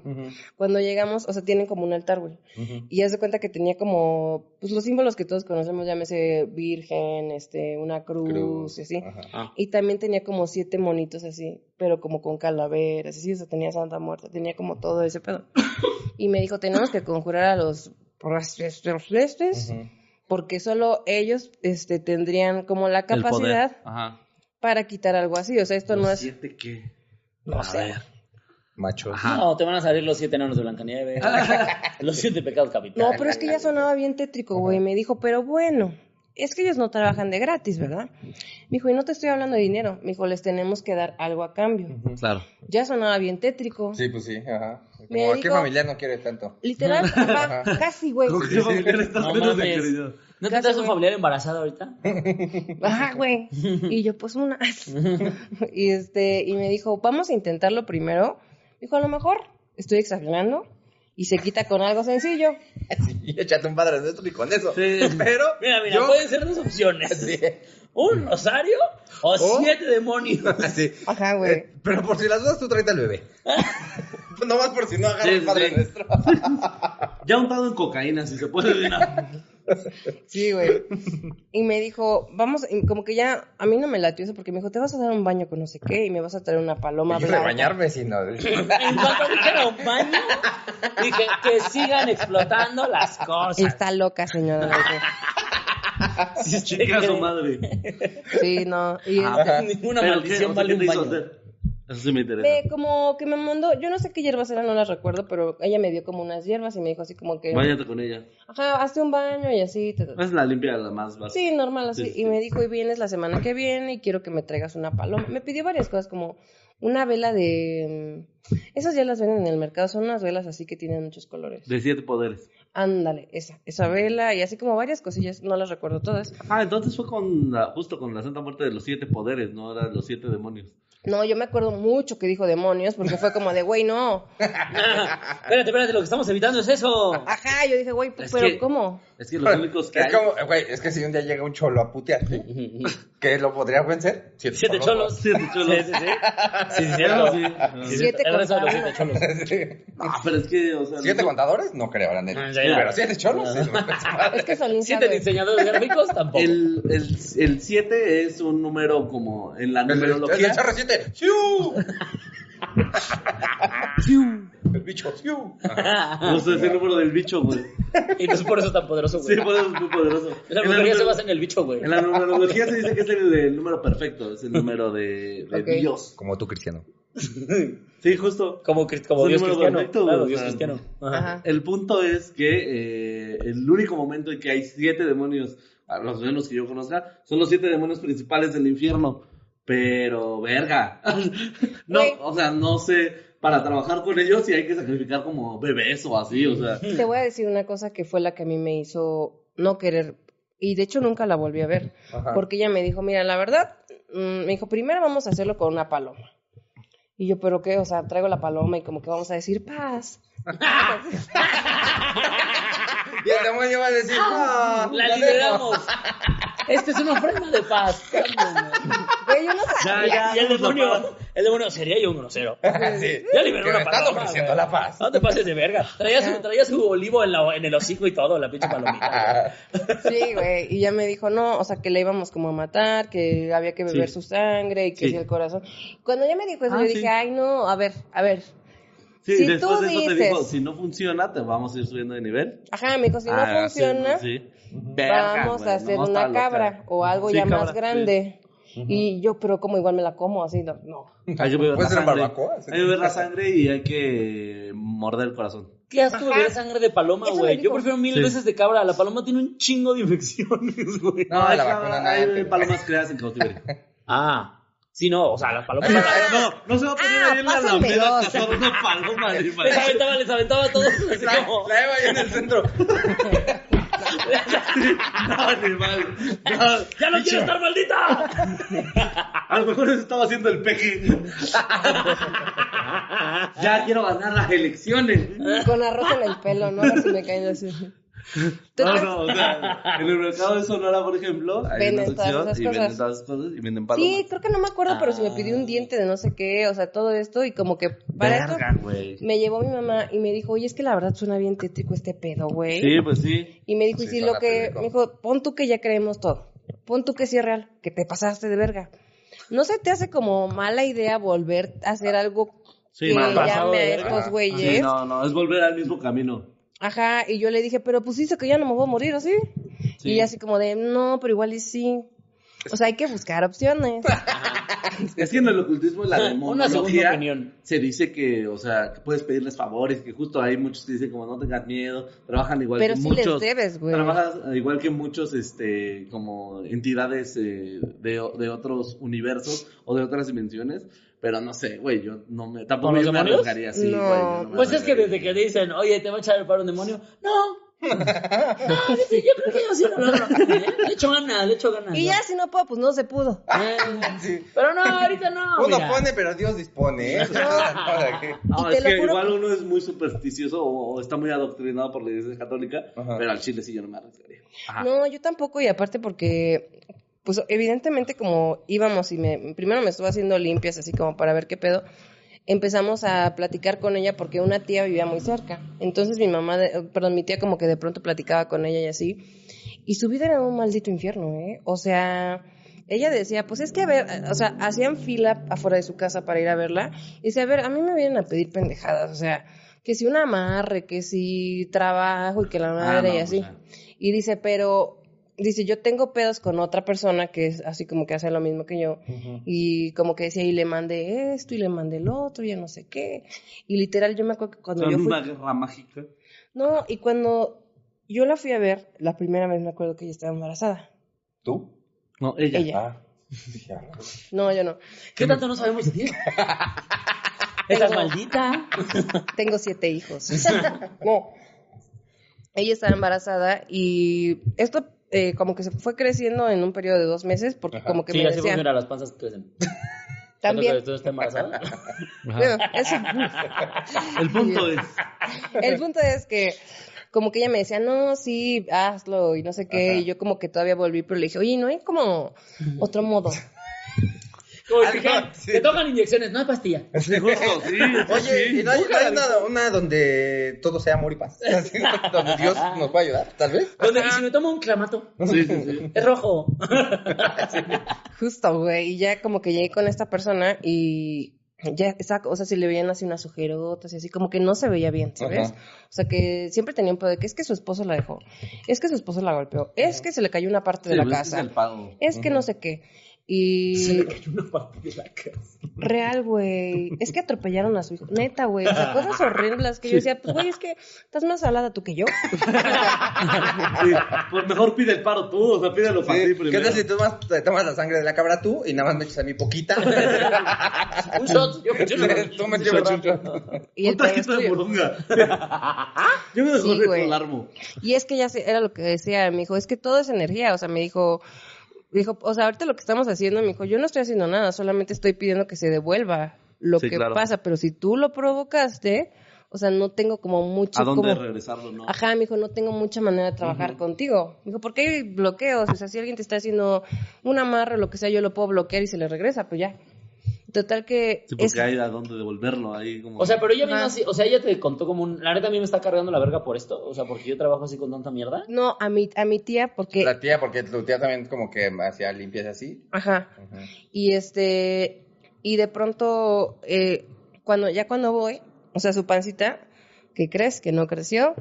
Cuando llegamos, o sea, tienen como un altar, güey. Ujú. Y haz de cuenta que tenía como, pues los símbolos que todos conocemos, llámese virgen, este, una cruz, Cruz. y así. Ajá. Ah. Y también tenía como siete monitos así, pero como con calaveras, así, o sea, tenía Santa Muerta, tenía como todo ese pedo. Y me dijo, tenemos que conjurar a los restes, porque solo ellos, este, tendrían como la capacidad para quitar algo así, o sea, esto no es, ¿Siete qué? No A sé. ver. Ajá. No, te van a salir los siete enanos de Blancanieves. los siete pecados No, capitales. pero es que ya sonaba bien tétrico, güey. Me dijo, pero bueno, es que ellos no trabajan de gratis, ¿verdad? Me dijo, y no te estoy hablando de dinero. Me dijo, les tenemos que dar algo a cambio. Claro. Ya sonaba bien tétrico. Sí, pues sí, ajá. Como, ¿a qué familiar no quiere tanto? Literal, casi, güey. ¿Con qué familiar estás No menos de mames. ¿No te traes un familiar embarazada ahorita? Ajá, güey. Y yo, pues una. y este, y me dijo, vamos a intentarlo primero. Dijo, a lo mejor estoy exagerando y se quita con algo sencillo. Sí, échate un padre nuestro y con eso. Sí. Pero Mira, mira, yo... pueden ser dos opciones. Sí. ¿Un rosario o O- siete demonios? Sí. Ajá, güey. Eh, pero por si las dudas, tú tráete al bebé. no más por si no agarra Sí, el padre sí. nuestro. Ya untado en cocaína, si se puede. Sí, güey. Y me dijo, vamos, y como que ya, a mí no me latió eso porque me dijo, te vas a dar un baño con no sé qué y me vas a traer una paloma Yo de bañarme, si no. En cuanto dijeron baño, dije que sigan explotando las cosas. Está loca, señora. Si usted Chica su madre. Sí, no. Y Ah, este, Ninguna maldición vale ¿qué un te hizo baño. Eso sí me interesa. me- como que me mandó, yo no sé qué hierbas eran, no las recuerdo, pero ella me dio como unas hierbas y me dijo así como que, Váyate con ella. ajá, hazte un baño y así. te- Es la limpia la más básica. Sí, normal, así. Sí, sí. Y me dijo, y vienes la semana que viene y quiero que me traigas una paloma. Me pidió varias cosas, como una vela de... mm, Esas ya las venden en el mercado, son unas velas así que tienen muchos colores. De siete poderes. Ándale, esa, esa vela y así como varias cosillas, no las recuerdo todas. Ah, entonces fue con la- justo con la Santa Muerte de los siete poderes, no eran los siete demonios. No, yo me acuerdo mucho que dijo demonios, porque fue como de, güey, no. espérate, espérate, lo que estamos evitando es eso. Ajá, yo dije, güey, pero que- ¿cómo? Es que los únicos que Es hay... como, güey, es que si un día llega un cholo a putearte, ¿qué lo podría vencer? Siete cholos. Siete cholos. Sí, sí, sí. Sí, sí, Sí, cierto. sí. Sí, Siete de los siete contadores. cholos. No, pero es que, o sea... ¿Siete no- contadores? No creo, la neta. Ah, ya, Pero siete cholos, sí. Es que Solín Siete diseñadores gráficos tampoco. El, el, el siete es un número como en la El, el, numerología. el charro siete. ¡Siu! El bicho. No sé, es el número del bicho, güey. Y no es por eso tan poderoso, güey. Sí, por eso es muy poderoso. La En brujería se basa en el bicho, güey. En la numerología se dice que es el, el número perfecto, es el número de. Dios. Como tú, cristiano. Sí, justo. Como, como Dios número cristiano. perfecto, claro, o Dios sea, cristiano. Ajá. El punto es que eh, el único momento en que hay siete demonios, a los menos que yo conozca, son los siete demonios principales del infierno. Pero, verga. no, o sea, no sé, para trabajar con ellos si hay que sacrificar como bebés o así, o sea. Te voy a decir una cosa que fue la que a mí me hizo no querer, y de hecho nunca la volví a ver, Ajá. porque ella me dijo, mira, la verdad, mm, me dijo, primero vamos a hacerlo con una paloma. Y yo, ¿pero qué? O sea, traigo la paloma y como que vamos a decir paz. Y el demonio va a decir, no, La ya liberamos. Esta es una ofrenda de paz. Güey, yo no Ya, sabía. ya. y el demonio, el demonio sería yo un grosero. dejo". Sí. Ya liberó una paloma, ofreciendo la paz. No te pases de verga. Traía su, traía su olivo en, la- en el hocico y todo, la pinche palomita. Sí, güey. Y ya me dijo, no, o sea, que le íbamos como a matar, que había que beber Sí. su sangre y que Sí. si el corazón. Cuando ella me dijo eso, Ah, yo sí. dije, ay, no, a ver, a ver. Sí, Si después tú de eso te dices- dijo, si no funciona, te vamos a ir subiendo de nivel. Ajá, me dijo, si no Ah, funciona, sí, sí. Verga, vamos güey, a hacer no, una loca. cabra o algo Sí, ya cabra, más Y yo, pero como igual me la como así, no. no. Hay que beber ¿Puede la ser en sangre. barbacoa? Hay que beber la sangre y hay que morder el corazón. ¿Qué asco beber sangre de paloma, güey? Yo prefiero mil Sí. veces de cabra. La paloma tiene un chingo de infecciones, güey. No, hay, la vacuna nada, hay palomas creadas en cautiverio. Ah, sí, no, o sea, las palomas. no, no se va a poner Ah, ahí en la alameda a dos. cazar una paloma. de Les aventaba, les aventaba a todos. así La, como- la Eva ahí en el centro. No, animal. No, ¡Ya no quiero estar maldita! a lo mejor eso estaba haciendo el peje. ya quiero ganar las elecciones. Con arroz en el pelo, ¿no? Así me caen así. ¿Tú No, no, o sea, en el mercado de Sonora, por ejemplo, hay Venden una todas sección esas y venden cosas. todas esas cosas y venden palomas. Sí, creo que no me acuerdo, pero si me pidió un diente de no sé qué, o sea, todo esto, y como que para Verga, esto güey. me llevó mi mamá y me dijo, oye, es que la verdad suena bien tétrico este pedo, güey. Sí, pues sí. Y me dijo, y Sí, si lo que, me dijo, pon tú que ya creemos todo, pon tú que sí es real, que te pasaste de verga. ¿No se te hace como mala idea volver a hacer algo Sí, que llame de a estos Ah, güeyes? Sí, no, no, es volver al mismo camino. Ajá, y yo le dije, pero pues dice que ya no me voy a morir, ¿así? Sí. Y ella así como de, no, pero igual y sí. O sea, hay que buscar opciones. Es que en el ocultismo y la segunda demonología opinión. se dice que, o sea, que puedes pedirles favores, que justo hay muchos que dicen como no tengas miedo, trabajan igual Pero que sí muchos. les debes, güey. Trabajas igual que muchos, este, como entidades eh, de, de otros universos o de otras dimensiones. Pero no sé, güey, yo no me, tampoco ¿Con los yo me arriesgaría así, No, güey. yo no me Pues es que desde que dicen, oye, te va a echar el paro un demonio. No. No, dice, yo creo que yo sí lo logro. Le echo ganas, le echo ganas. Y ya si no puedo, pues no se pudo. Eh, Sí. Pero no, ahorita no. Uno mira. pone, pero Dios dispone, ¿eh? No, te es que juro igual uno es muy supersticioso o, o está muy adoctrinado por la iglesia católica, Ajá. pero al chile sí yo no me arriesgaría. Ajá. No, yo tampoco, y aparte porque, pues evidentemente como íbamos y me, primero me estuvo haciendo limpias así como para ver qué pedo, empezamos a platicar con ella porque una tía vivía muy cerca. Entonces mi mamá, de- perdón, mi tía como que de pronto platicaba con ella y así, y su vida era un maldito infierno, ¿eh? O sea... Ella decía, pues es que a ver, o sea, hacían fila afuera de su casa para ir a verla. Y dice, a ver, a mí me vienen a pedir pendejadas, o sea, que si un amarre, que si trabajo y que la madre no, y así. o sea. Y dice, pero, dice, yo tengo pedos con otra persona que es así como que hace lo mismo que yo. Y como que decía, y le mandé esto y le mandé el otro, y ya no sé qué. Y literal, yo me acuerdo que cuando yo fui... una guerra mágica. No, y cuando yo la fui a ver, la primera vez me acuerdo que ella estaba embarazada. ¿Tú? No, ella. Ella. Ah. dije, ah, No, yo no. ¿Qué tanto no sabemos de ti? Estás maldita. Tengo siete hijos. no. Ella estaba embarazada y esto eh, como que se fue creciendo en un periodo de dos meses porque Ajá. como que Sí, me así decía... funciona, las panzas crecen. También. Bueno, eso- El punto es. El punto es que como que ella me decía, no, sí, hazlo y no sé qué, Ajá. y yo como que todavía volví, pero le dije, oye, no hay como otro modo. Como Ah, dije, no, sí. te tocan inyecciones, no hay pastilla. Sí, justo, sí, Oye, sí. ¿y no hay, no hay una, una donde todo sea amor y paz? Así, donde Dios nos pueda ayudar, tal vez. Donde, y si me tomo un clamato, Sí, sí, sí. es rojo. Justo, güey, y ya como que llegué con esta persona y ya, esa, o sea, si le veían así unas ojerotas y así, como que no se veía bien, ¿sabes? Ajá. O sea, que siempre tenía un pedo de que es que su esposo la dejó, es que su esposo la golpeó, es que se le cayó una parte de la pues, casa, Es el pago. es que no sé qué. Y Se le cayó una parte de la casa. Real, güey. Es que atropellaron a su hijo. Neta, güey. O sea, cosas horribles que yo decía, pues, güey, es que estás más salada tú que yo. Sí, pues mejor pide el paro tú, o sea, pídelo para ti Sí, ¿Qué primero. tal si tú más, te tomas la sangre de la cabra tú y nada más me echas a mí poquita? Un shot, yo me echas un shot. Y el taquito de moronga. Yo me dejo Sí, de güey. alarmo. Y es que ya se- era lo que decía, me dijo, es que todo es energía. O sea, me dijo, dijo, o sea, ahorita lo que estamos haciendo, me dijo, yo no estoy haciendo nada, solamente estoy pidiendo que se devuelva lo Sí, que claro. pasa. Pero si tú lo provocaste, o sea, no tengo como mucho ¿A dónde como... regresarlo, no? Ajá, me dijo, no tengo mucha manera de trabajar contigo. Me dijo, ¿por qué hay bloqueos? O sea, si alguien te está haciendo un amarre o lo que sea, yo lo puedo bloquear y se le regresa, pues ya. Total que... Sí, porque es- hay a dónde devolverlo, ahí como... O sea, pero ella misma o sea, ella te contó como un, la neta a mí me está cargando la verga por esto, o sea, porque yo trabajo así con tanta mierda. No, a mi, a mi tía, porque... La tía, porque tu tía también como que hacía limpias así. Ajá. Ujú. Y este... Y de pronto, eh, cuando ya cuando voy, o sea, su pancita, ¿qué crees? Que no creció,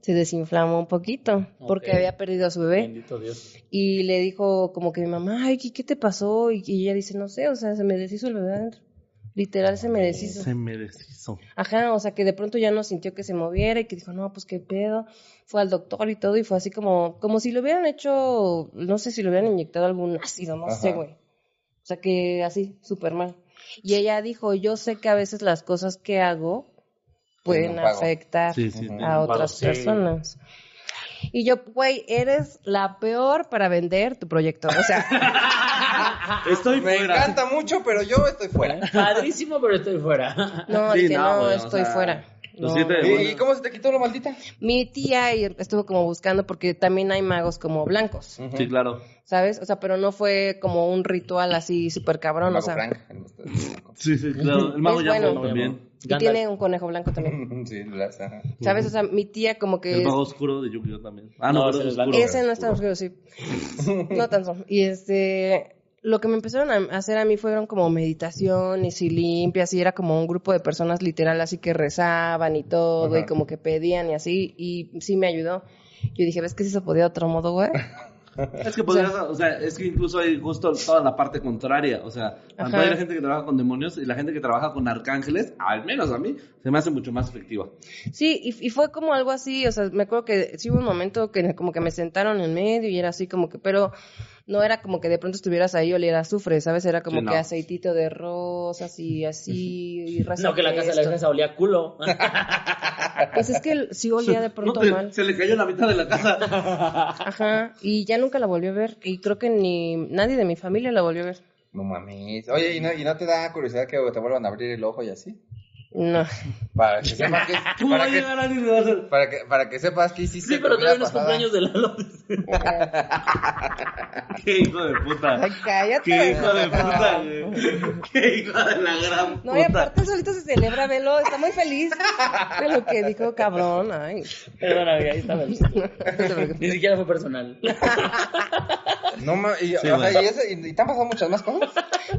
se desinflamó un poquito, porque había perdido a su bebé. Bendito Dios. Y le dijo como que mi mamá, ay, ¿qué, qué te pasó? Y, ella dice, no sé, o sea, se me deshizo el bebé adentro. Literal se me deshizo. Se me deshizo. Ajá, o sea, que de pronto ya no sintió que se moviera y que dijo, no, pues qué pedo. Fue al doctor y todo y fue así como, como si le hubieran hecho, no sé si le hubieran inyectado algún ácido, no sé, güey. O sea, que así, súper mal. Y ella dijo, yo sé que a veces las cosas que hago pueden un pago. afectar Sí, sí. A otras personas. Y yo, güey, eres la peor para vender tu proyecto. O sea, Estoy Me fuera. encanta mucho, pero yo estoy fuera. Padrísimo, pero estoy fuera. no, Sí, dije, no, no, güey, o estoy sea, fuera. No. ¿Y, bueno. y cómo se te quitó lo maldita? Mi tía estuvo como buscando porque también hay magos como blancos. Sí, claro. ¿sabes? O sea, pero no fue como un ritual así súper cabrón, El o mago sea. Frank. el- Sí, sí, claro. El mago ya bueno. también. Y Gandalf. tiene un conejo blanco también. Sí, las- ajá. ¿Sabes? O sea, mi tía como que... El mago oscuro de Yu-Gi-Oh también. Ah, no, No, pero ese es blanco. Ese no es tan oscuro, sí. No tanto. Y este... Lo que me empezaron a hacer a mí fueron como meditaciones y limpias y era como un grupo de personas literal así que rezaban y todo Ajá. y como que pedían y así y sí me ayudó. Yo dije, ¿ves que si se podía de otro modo, güey? Es que podrías, o sea, es que incluso hay justo toda la parte contraria. O sea, tanto Ajá. hay la gente que trabaja con demonios y la gente que trabaja con arcángeles, al menos a mí, se me hace mucho más efectiva. Sí, y, y fue como algo así, o sea, me acuerdo que sí hubo un momento que como que me sentaron en medio y era así como que, pero no era como que de pronto estuvieras ahí y oliera azufre, ¿sabes? Era como Sí, no. que aceitito de rosas y así, y No, que la casa de la iglesia olía culo. Pues es que sí olía de pronto No te- mal. se le cayó la mitad de la casa. Ajá, y ya nunca la volvió a ver, y creo que ni nadie de mi familia la volvió a ver. No mames. Oye, ¿y no, ¿y no te da curiosidad que te vuelvan a abrir el ojo y así? No. Para que sepas que... ¿Cómo va Para a que, llegar va a hacer? para que, para que sepas que hiciste Sí, pero todavía no es cumpleaños de Lalo. Qué hijo de puta. Ay, cállate. Qué hijo de puta, güey. Qué hijo de la gran No, y puta. aparte solito se celebra, velo, está muy feliz de lo que dijo cabrón, ay. Perdona, amiga, ahí estaba. Ni siquiera fue personal. No mames, y, Sí, o sea, güey. y, ese- y- y te han pasado muchas más cosas.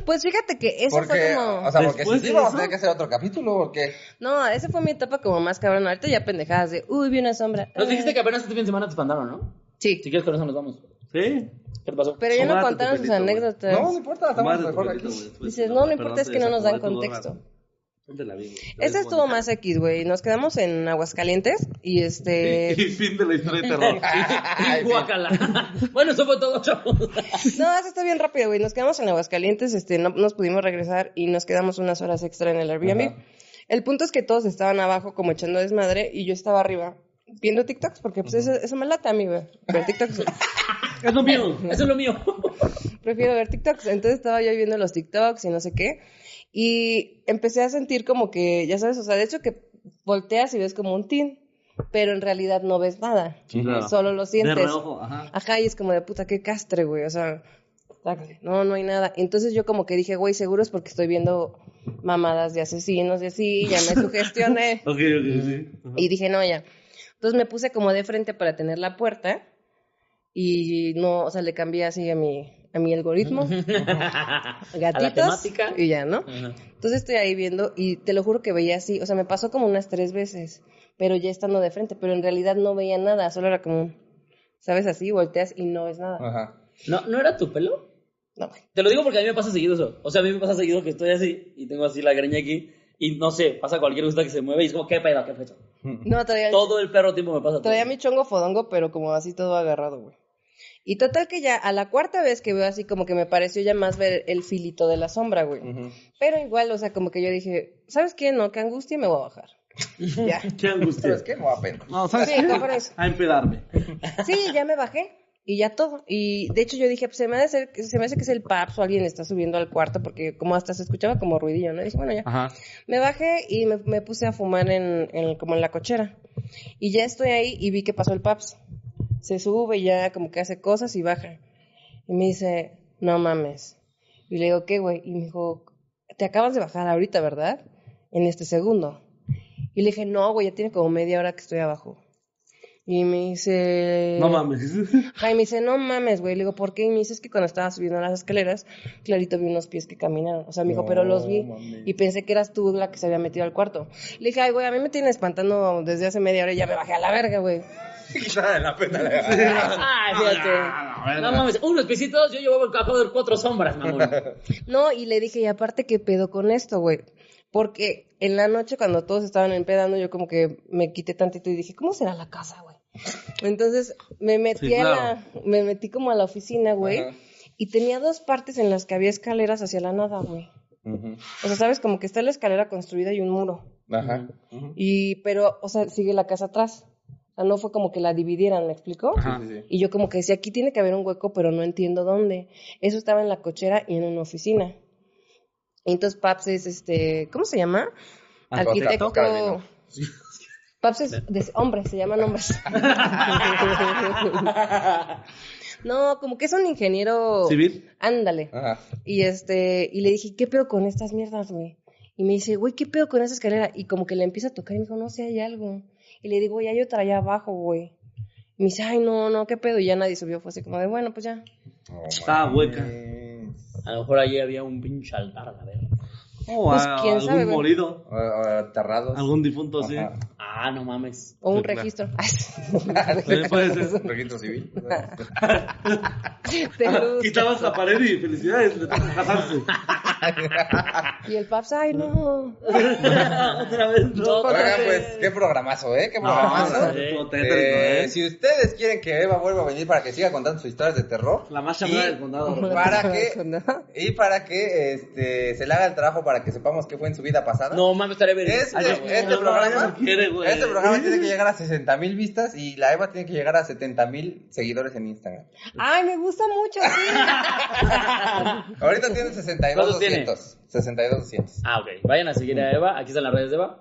Pues fíjate que eso Porque, fue como... o sea, porque Después si sí vamos a eso- tener que hacer otro capítulo, porque... No, esa fue mi etapa como más cabrón. Ahorita ya pendejadas de, uy, vi una sombra. Nos dijiste que apenas este fin de semana te espantaron, ¿no? Sí, Si quieres con eso nos vamos. ¿Sí? ¿Qué te pasó? pero ya no tu contaron sus pelito, güey. anécdotas. No, no importa, estamos mejor aquí. güey, Dices, no, no perdón, importa, es que no nos dan contexto. la güey. Esta estuvo más X, güey. Nos quedamos en Aguascalientes y este... Y fin de la historia de terror. Ay. Guácala. Bueno, eso fue todo, chavos. No, eso está bien rápido, güey. Nos quedamos en Aguascalientes, este, no nos pudimos regresar y nos quedamos unas horas extra en el Airbnb. Ajá. El punto es que todos estaban abajo como echando desmadre y yo estaba arriba viendo TikToks porque pues eso, eso me lata a mí, güey. Ver TikToks. Es lo mío. Eso es lo mío. Prefiero ver TikToks. Entonces estaba yo viendo los TikToks y no sé qué. Y empecé a sentir como que, ya sabes, o sea, de hecho que volteas y ves como un tin, pero en realidad no ves nada. Sí, claro. Solo lo sientes. De ajá. Ajá, y es como de puta, qué castre, güey. O sea, no, no hay nada. Entonces yo como que dije, güey, seguro es porque estoy viendo mamadas de asesinos y así, ya me sugestioné. Ok, ok, sí. Ajá. y dije, no, ya. Entonces me puse como de frente para tener la puerta y no, o sea, le cambié así a mi, a mi algoritmo. Gatitos. temática. Y ya, ¿no? Ajá. Entonces estoy ahí viendo y te lo juro que veía así, o sea, me pasó como unas tres veces, pero ya estando de frente, pero en realidad no veía nada, solo era como, ¿sabes? Así, volteas y no ves nada. Ajá. ¿No, ¿No era tu pelo? No, güey. Te lo digo porque a mí me pasa seguido eso. O sea, a mí me pasa seguido que estoy así y tengo así la greña aquí y no sé, pasa cualquier cosa que se mueve y es como, ¿qué pedo? ¿Qué pedo? No, todavía, Todo el perro tiempo me pasa. todavía todo. mi chongo fodongo, pero como así todo agarrado, güey. Y total que ya a la cuarta vez que veo así como que me pareció ya más ver el filito de la sombra, güey. Ujú. Pero igual, o sea, como que yo dije, ¿sabes qué? No, qué angustia, me voy a bajar. ya. Qué angustia. ¿Sabes qué? Me voy a penar. No, ¿sabes Sí, qué? A empedarme. Sí, ya me bajé y ya todo. Y de hecho yo dije, pues se me, ha de hacer- se me hace que es el paps o alguien está subiendo al cuarto porque como hasta se escuchaba como ruidillo, ¿no? Y dije, bueno, ya. Ajá. Me bajé y me, me puse a fumar en, en- como en la cochera. Y ya estoy ahí y vi que pasó el paps. Se sube y ya como que hace cosas y baja. Y me dice, no mames. Y le digo, ¿qué, güey? Y me dijo, te acabas de bajar ahorita, ¿verdad? En este segundo. Y le dije, no, güey, ya tiene como media hora que estoy abajo. Y me dice... No mames. Ay, me dice, no mames, güey. Le digo, ¿por qué? Y me dice, es que cuando estaba subiendo las escaleras, clarito vi unos pies que caminaron. O sea, me dijo, pero los vi. Y pensé que eras tú la que se había metido al cuarto. Le dije, ay, güey, a mí me tiene espantando desde hace media hora y ya me bajé a la verga, güey. Quizá de la pena. Ay, fíjate. No mames, unos pisitos, yo llevo acabo de cuatro sombras, mamón. No, y le dije, y aparte, ¿qué pedo con esto, güey? Porque en la noche, cuando todos estaban empedando, yo como que me quité tantito y dije, ¿cómo será la casa, güey? Entonces me metí Sí, a la, me metí como a la oficina, güey, Ajá. y tenía dos partes en las que había escaleras hacia la nada, güey. O sea, sabes, como que está la escalera construida y un muro. Ajá. Y, pero, o sea, sigue la casa atrás. O sea, no fue como que la dividieran, ¿me explico? Sí, sí, sí. Y yo como que decía, aquí tiene que haber un hueco, pero no entiendo dónde. Eso estaba en la cochera y en una oficina. Y entonces Paps es, este, ¿cómo se llama? Arquitecto. Arquitecto. Paps es de hombres, se llaman hombres. no, como que es un ingeniero. ¿Civil? Ándale. Ajá. Y este, y le dije, ¿qué pedo con estas mierdas, güey? Y me dice, güey, ¿qué pedo con esa escalera? Y como que le empieza a tocar y me dijo, no sé, hay algo. Y le digo, ya hay otra allá abajo, güey. Y me dice, ay, no, no, ¿qué pedo? Y ya nadie subió, fue así como de, bueno, pues ya. Estaba hueca. A lo mejor allí había un pinche altar, a ver. O Pues, quién algún sabe, güey. morido. O- o Aterrados. Algún difunto, sí. Ah, no mames. O un registro. Puede ser. Registro civil. Te luzco. Quitabas la pared y felicidades, le toca casarse. Y el paps, ay, no. Otra vez, no. Pues, qué programazo, ¿eh? Qué programazo. Si ustedes quieren que Eva vuelva a venir para que siga contando sus historias de terror. La más llamada del condado. Para que-. Y para que este, se le haga el trabajo para que sepamos qué fue en su vida pasada. No mames, estaré bien. Este, este programa, no quiere, güey. este programa tiene que llegar a 60 mil vistas y la Eva tiene que llegar a 70 mil seguidores en Instagram. Ay, me gusta mucho, sí. Ahorita tiene 62 ¿Cuántos tiene? 200. 62 200. Ah, ok. Vayan a seguir a Eva. Aquí están las redes de Eva.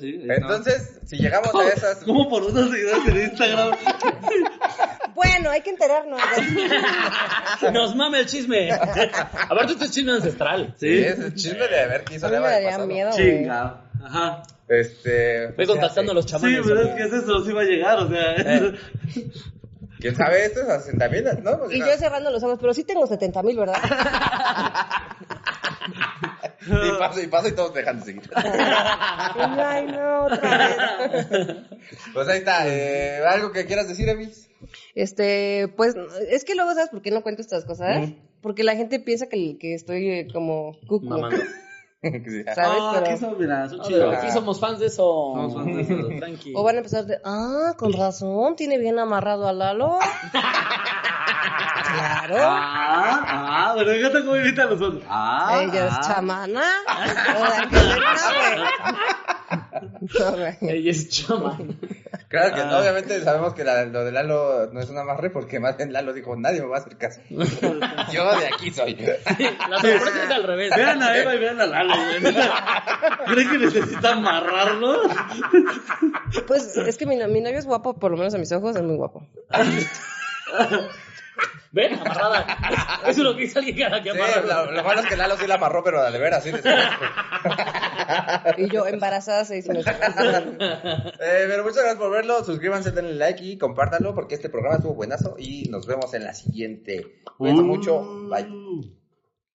Sí. Entonces, si llegamos a esas... ¿Cómo por unos seguidores en Instagram? Bueno, hay que enterarnos. Nos mame el chisme. Aparte, esto es chisme ancestral. Sí, es el chisme de ver qué hizo A mí la me Eva. del daría miedo, güey. Ajá. Este... Voy contactando a los Sí, chamanes. pero es que eso sí va a llegar, o sea. Eh. ¿Quién sabe esto? Es a 60 mil, ¿no? Y no. yo cerrando los ojos, pero sí tengo 70 mil, ¿verdad? Y paso y paso y todos dejan de seguir. Ay, no, otra vez. Pues ahí está. Eh, ¿Algo que quieras decir, Evis? Este, pues, es que luego, ¿sabes por qué no cuento estas cosas? Porque la gente piensa que, que estoy eh, como cucu. Mamando. ¿Sabes? Ah, Pero- aquí son, mira, son chidos. aquí somos fans de eso. Somos fans de eso. Tranqui. O van a empezar de, ah, con razón, tiene bien amarrado a Lalo. claro. Ah, ah, pero fíjate cómo imitan los otros. Ah, Ella es ah. chamana. Ella es chamán. Claro que Ah. no, obviamente sabemos que la- lo de Lalo no es un amarre porque más bien Lalo dijo, nadie me va a hacer caso. Yo de aquí soy. La sorpresa es al revés. Vean a Eva y vean a Lalo, güey. ¿Creen que necesitan amarrarlo? Pues es que mi, mi novio es guapo, por lo menos a mis ojos es muy guapo. ¿Ven? Amarrada. Eso es lo que dice alguien cada que Sí, amarra. lo, lo malo es que Lalo sí la amarró, pero de veras, sí. Y yo embarazada seis meses. Eh, pero muchas gracias por verlo. Suscríbanse, denle like y compártanlo porque este programa estuvo buenazo. Y nos vemos en la siguiente. Cuídense mucho. Bye.